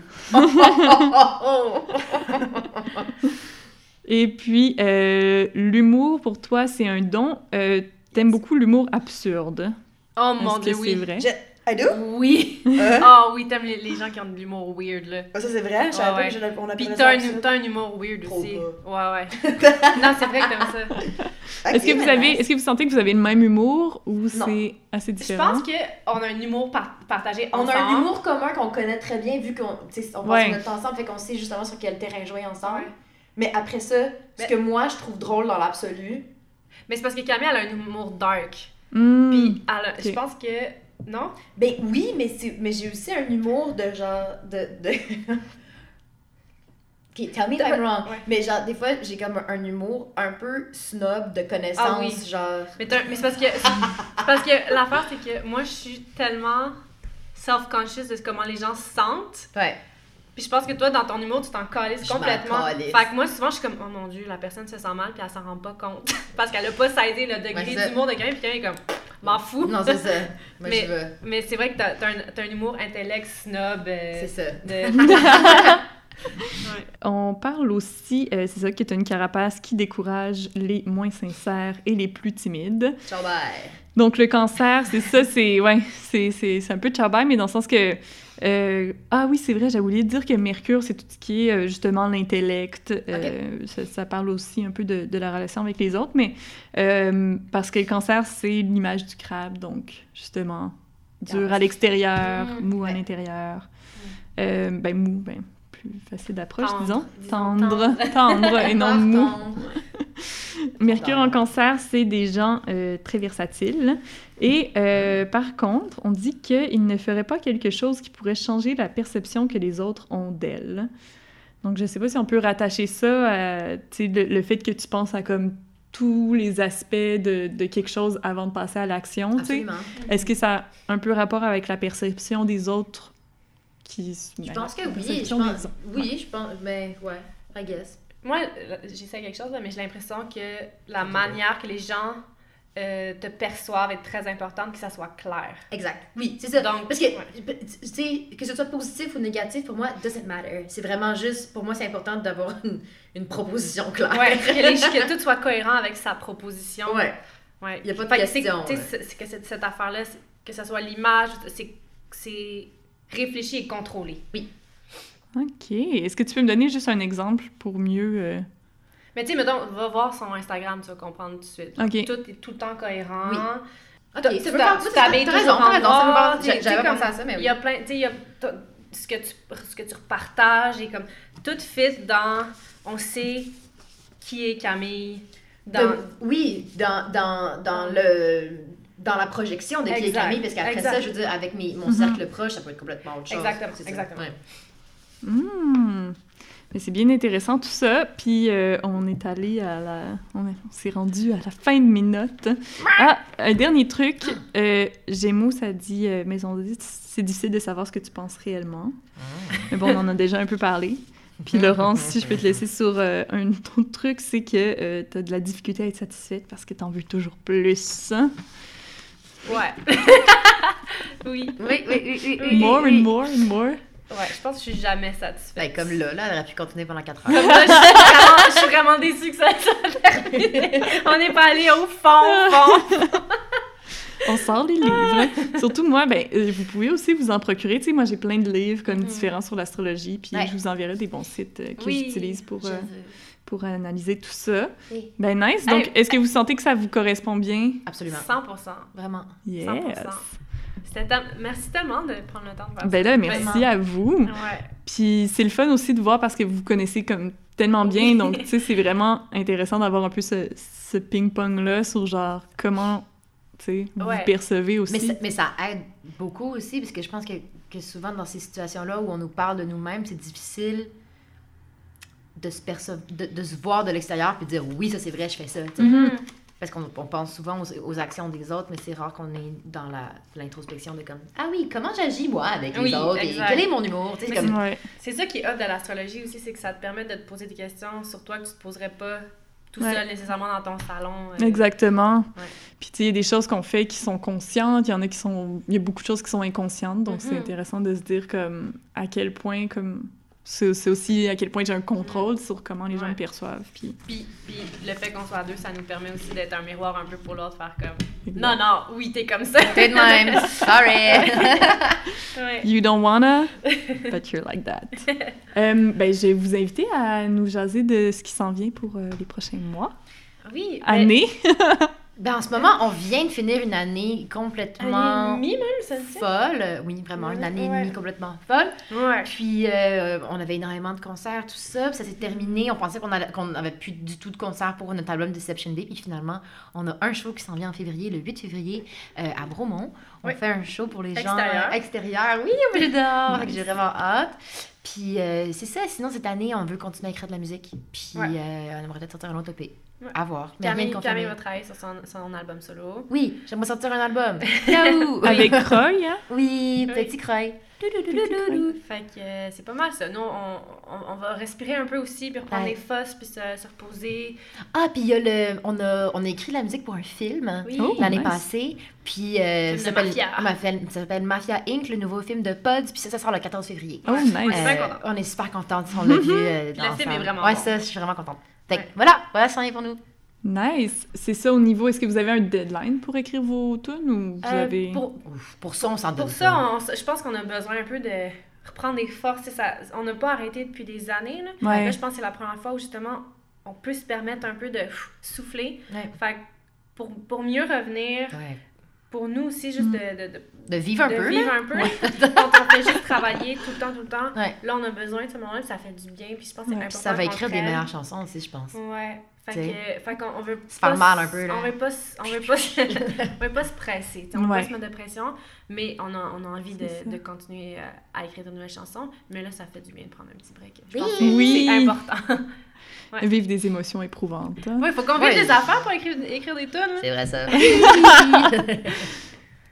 Et puis, euh, l'humour, pour toi, c'est un don. Euh, T'aimes beaucoup l'humour absurde. Oh mon dieu, c'est oui. vrai? Je- I do? Oui. Euh? Ah oui, t'aimes les, les gens qui ont de l'humour weird, là. Ah, ça, c'est vrai? Je savais Ouais, pas ouais. que je l'avais- on Pis appelait t'as ça un, ça. t'as un humour weird Trop aussi. pas. Ouais, ouais. [LAUGHS] non, c'est vrai que t'aimes ça. Est-ce que, vous avez, nice. est-ce que vous sentez que vous avez le même humour ou c'est assez Je différent? pense qu'on a un humour par- partagé On a un humour commun qu'on connaît très bien vu qu'on on passe Ouais. notre temps ensemble, fait qu'on sait justement sur quel terrain jouer ensemble. Ouais. Mais après ça, ce que moi je trouve drôle dans l'absolu, Mais c'est parce que Camille, elle a un humour dark. Hmm. Puis je pense que... Non? ben oui, mais, mais j'ai aussi un humour de genre. de. de... [LAUGHS] ok, tell me if I'm wrong. Ouais. Mais genre, des fois, j'ai comme un, un humour un peu snob de connaissances, Ah oui. genre. Mais, mais c'est parce que... c'est parce que l'affaire, c'est que moi, je suis tellement self-conscious de comment les gens se sentent. Ouais. Puis je pense que toi, dans ton humour, tu t'en calisses complètement. Fait que moi, souvent, je suis comme, oh mon dieu, la personne se sent mal, puis elle s'en rend pas compte. [LAUGHS] Parce qu'elle a pas saisi le degré d'humour de quelqu'un, puis quelqu'un est comme, m'en fous. Non, c'est ça. [LAUGHS] Moi, Mais- je veux. Mais c'est vrai que t'as, t'as un humour intellect, snob. euh, C'est ça. de... [LAUGHS] On parle aussi, euh, c'est ça, qui est une carapace qui décourage les moins sincères et les plus timides. Ciao, bye. Donc le cancer, c'est ça, c'est ouais, c'est c'est c'est un peu tchabai, mais dans le sens que euh, ah oui, c'est vrai, j'avais oublié de dire que Mercure, c'est tout ce qui est euh, justement l'intellect. euh, ça, ça parle aussi un peu de, de la relation avec les autres, mais euh, parce que le cancer, c'est l'image du crabe, donc justement dur à l'extérieur, Mm, mou à l'intérieur. Euh, ben mou, ben plus facile d'approche, Tendre, disons. Tendre, tendre et non mou. [LAUGHS] Mercure en cancer, c'est des gens euh, très versatiles. Et euh, par contre, on dit qu'ils ne feraient pas quelque chose qui pourrait changer la perception que les autres ont d'elles. Donc, je ne sais pas si on peut rattacher ça à le, le fait que tu penses à comme tous les aspects de, de quelque chose avant de passer à l'action. Est-ce que ça a un peu rapport avec la perception des autres qui... Je pense que oui. Je pense, oui, je pense. Mais ouais, I guess. Moi, j'essaie quelque chose, là, mais j'ai l'impression que la manière que les gens euh, te perçoivent est très importante, que ça soit clair. Exact. Oui, c'est ça. Donc, Parce que, ouais. tu sais, que ce soit positif ou négatif, pour moi, doesn't matter. C'est vraiment juste, pour moi, c'est important d'avoir une, une proposition claire. Ouais, que, les- que [LAUGHS] tout soit cohérent avec sa proposition. Ouais. Ouais. Y a pas de question, tu sais, ouais. C'est que cette, cette affaire-là, c'est- que ce soit l'image, c'est c'est réfléchi et contrôlé. OK. Est-ce que tu peux me donner juste un exemple pour mieux... euh, Mais tu sais, mettons, va voir son Instagram, tu vas comprendre tout de suite. OK. Tout est tout le temps cohérent. Oui. Ok, T'as- ça tu faire- t'habilles toujours raison, t'as en noir, j'avais pensé à ça, mais Il oui. y a plein, tu sais, il y a ce que tu ce que tu repartages et comme tout fit dans on sait qui est Camille dans De- oui, dans, dans, dans le dans la projection de qui est Exact, Camille, parce qu'après ça, je veux dire, avec mes, mon Mhm. cercle proche, ça peut être complètement autre chose. Exactement, C'est ça. exactement. Ouais. Hmm. Mais c'est bien intéressant tout ça. Puis euh, on est allé à la. On, est- on s'est rendu à la fin de mes notes. Ah, un dernier truc. Euh, Gémeaux, ça dit euh, Maison 10, c'est difficile de savoir ce que tu penses réellement. Mais bon, on en a déjà un peu parlé. Puis Laurence, si je peux te laisser sur euh, un autre truc, c'est que tu as de la difficulté à être satisfaite parce que tu en veux toujours plus. Ouais [LAUGHS] oui Oui, oui, oui, oui, oui. More and more and more. ouais je pense que je suis jamais satisfaite Ben, comme là, là, elle aurait pu continuer pendant 4 Comme heures. là, je, suis vraiment, je suis vraiment déçue que ça soit terminé. On n'est pas allé au fond, au fond. On sort les livres. Surtout moi, ben, euh, vous pouvez aussi vous en procurer. Tu sais, moi, j'ai plein de livres comme Mhm. différents sur l'astrologie, puis Ouais. je vous enverrai des bons sites euh, que Oui, j'utilise pour, Je euh, veux. Pour analyser tout ça. Oui. Ben nice. Donc, Hey. est-ce que vous sentez que ça vous correspond bien? Absolument. 100%. Vraiment. Yes. 100%. C'était tam- Merci tellement de prendre le temps de faire Ben là, merci Vraiment. à vous. Ouais. Puis c'est le fun aussi de voir parce que vous vous connaissez comme tellement bien. Oui. Donc, tu sais, c'est [LAUGHS] vraiment intéressant d'avoir un peu ce, ce ping-pong-là sur genre comment, tu sais, vous Ouais. vous percevez aussi. Mais ça, mais ça aide beaucoup aussi, parce que je pense que, que souvent dans ces situations-là où on nous parle de nous-mêmes, c'est difficile de se, perce- de, de se voir de l'extérieur puis de dire oui, ça c'est vrai, je fais ça. Mhm. Parce qu'on on pense souvent aux, aux actions des autres, mais c'est rare qu'on est dans la- l'introspection de comme Ah oui, comment j'agis moi avec les Oui, autres et quel est mon humour comme, Ouais. C'est ça qui est hot de l'astrologie aussi, c'est que ça te permet de te poser des questions sur toi que tu te poserais pas tout Ouais. seul nécessairement dans ton salon. euh. Exactement. Ouais. Puis tu sais, il y a des choses qu'on fait qui sont conscientes, il y en a qui sont... Il y a beaucoup de choses qui sont inconscientes, donc c'est Mhm. intéressant de se dire comme à quel point comme C'est c'est aussi à quel point j'ai un contrôle sur comment les gens Ouais. me perçoivent. Puis, Puis, puis le fait qu'on soit à deux, ça nous permet aussi d'être un miroir un peu pour l'autre, faire comme non, non, oui, t'es comme ça. T'es de même. Sorry. [LAUGHS] Ouais. You don't wanna, [LAUGHS] but you're like that. Euh, ben, je vais vous inviter à nous jaser de ce qui s'en vient pour euh, les prochains mois, Oui. années. [LAUGHS] Ben, en ce moment, on vient de finir une année complètement même, ça folle. Oui, vraiment, une année et demie complètement folle. Ouais. Puis, euh, on avait énormément de concerts, tout ça. Puis ça s'est terminé. On pensait qu'on n'avait plus du tout de concerts pour notre album Deception Day. Puis finalement, on a un show qui s'en vient en février, le 8 février, euh, à Bromont. On Oui. fait un show pour les gens Extérieur. euh, extérieurs. Oui, on va dehors. [LAUGHS] Nice. J'ai vraiment hâte. Puis, euh, c'est ça. Sinon, cette année, on veut continuer à écrire de la musique. Puis, Ouais. euh, on aimerait peut-être sortir un autre EP. Ouais. À voir. Camille. Camille va travailler sur son, son album solo. Oui, j'aimerais sortir un album. [LAUGHS] Avec Roy, hein? Oui, Oui. petit croy. [LAUGHS] Fait que euh, c'est pas mal ça. Nous, on, on, on va respirer un peu aussi, puis reprendre Ouais. des fosses, puis se, se reposer. Ah, puis il y a le. On a, on a écrit la musique pour un film Oui. Oh. l'année nice. passée. Puis euh, ça s'appelle mafia. Mafia- ça s'appelle Mafia Inc., le nouveau film de Pods. Puis ça, ça sort le 14 février. Oh, nice. Euh, on est super contente. On l'a vu. euh, Le film est vraiment Ouais, bon. ça, je suis vraiment contente. Fait que Ouais. voilà, voilà, ça en est pour nous. Nice. C'est ça au niveau. Est-ce que vous avez un deadline pour écrire vos tunes ou vous Euh, avez. pour, Ouf, pour ça, on s'en donne pour ça, on- je pense qu'on a besoin un peu de reprendre des forces. Ça, on n'a pas arrêté depuis des années. Là, Ouais. Là, je pense que c'est la première fois où justement on peut se permettre un peu de souffler. Ouais. Fait que pour, pour mieux revenir, Ouais. pour nous aussi, juste Mm. de, de, de, De vivre un de peu. vivre un peu. [LAUGHS] Quand on fait juste travailler tout le temps, tout le temps, Ouais. là, on a besoin de ce moment-là, puis ça fait du bien. Puis je pense que c'est Ouais, Puis important. ça va écrire des meilleures chansons aussi, je pense. Ouais. Fait que, fait qu'on on veut Se faire pas mal s- un peu, là. On veut pas, on veut pas, [LAUGHS] on veut pas se presser. On veut Ouais. pas se mettre de pression, mais on a, on a envie de, de continuer euh, à écrire de nouvelles chansons. Mais là, ça fait du bien de prendre un petit break. Je Oui. pense que c'est- Oui. c'est important. [LAUGHS] Ouais. Vivre des émotions éprouvantes. hein. Ouais, faut qu'on Ouais. vive des affaires pour écrire, écrire des tunes. là. C'est vrai ça. [LAUGHS]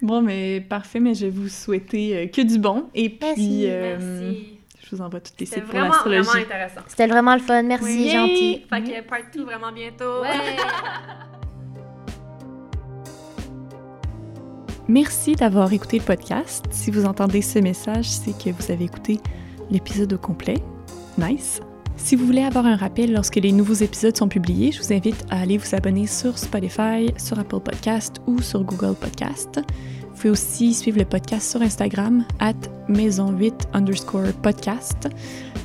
Bon, mais parfait, mais je vais vous souhaiter euh, que du bon. Et puis, Merci, euh, Merci. Je vous envoie toutes les C'était sites pour vraiment, l'astrologie. vraiment intéressant. C'était vraiment le fun. Merci, Oui. gentil. Fait que part 2 vraiment bientôt. [LAUGHS] Merci d'avoir écouté le podcast. Si vous entendez ce message, c'est que vous avez écouté l'épisode au complet. Nice. Si vous voulez avoir un rappel lorsque les nouveaux épisodes sont publiés, je vous invite à aller vous abonner sur Spotify, sur Apple Podcast ou sur Google Podcast. Vous pouvez aussi suivre le podcast sur Instagram, at maison8 underscore podcast.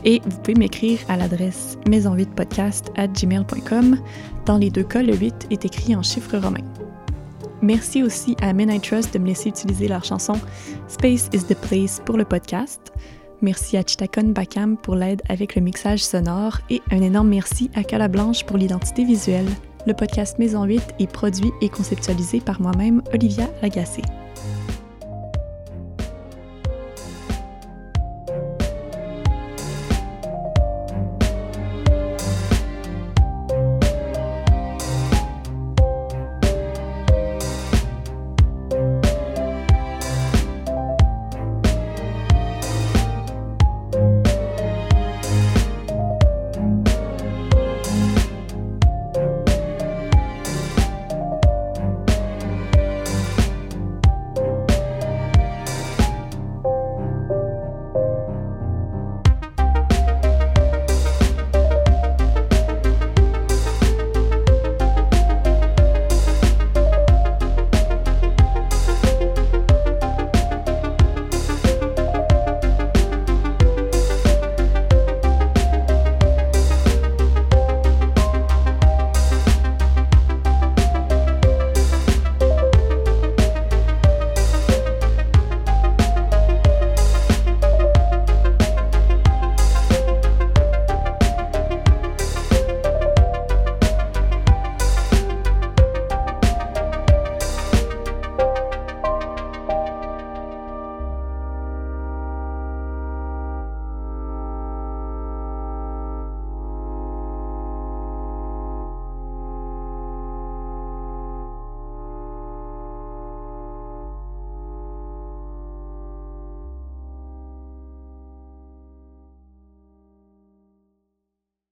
Et vous pouvez m'écrire à l'adresse maison8podcast at gmail.com. Dans les deux cas, le 8 est écrit en chiffres romains. Merci aussi à Men I Trust de me laisser utiliser leur chanson Space is the Place pour le podcast. Merci à Chitakon Bakam pour l'aide avec le mixage sonore et un énorme merci à Cala Blanche pour l'identité visuelle. Le podcast Maison 8 est produit et conceptualisé par moi-même, Olivia Lagacé.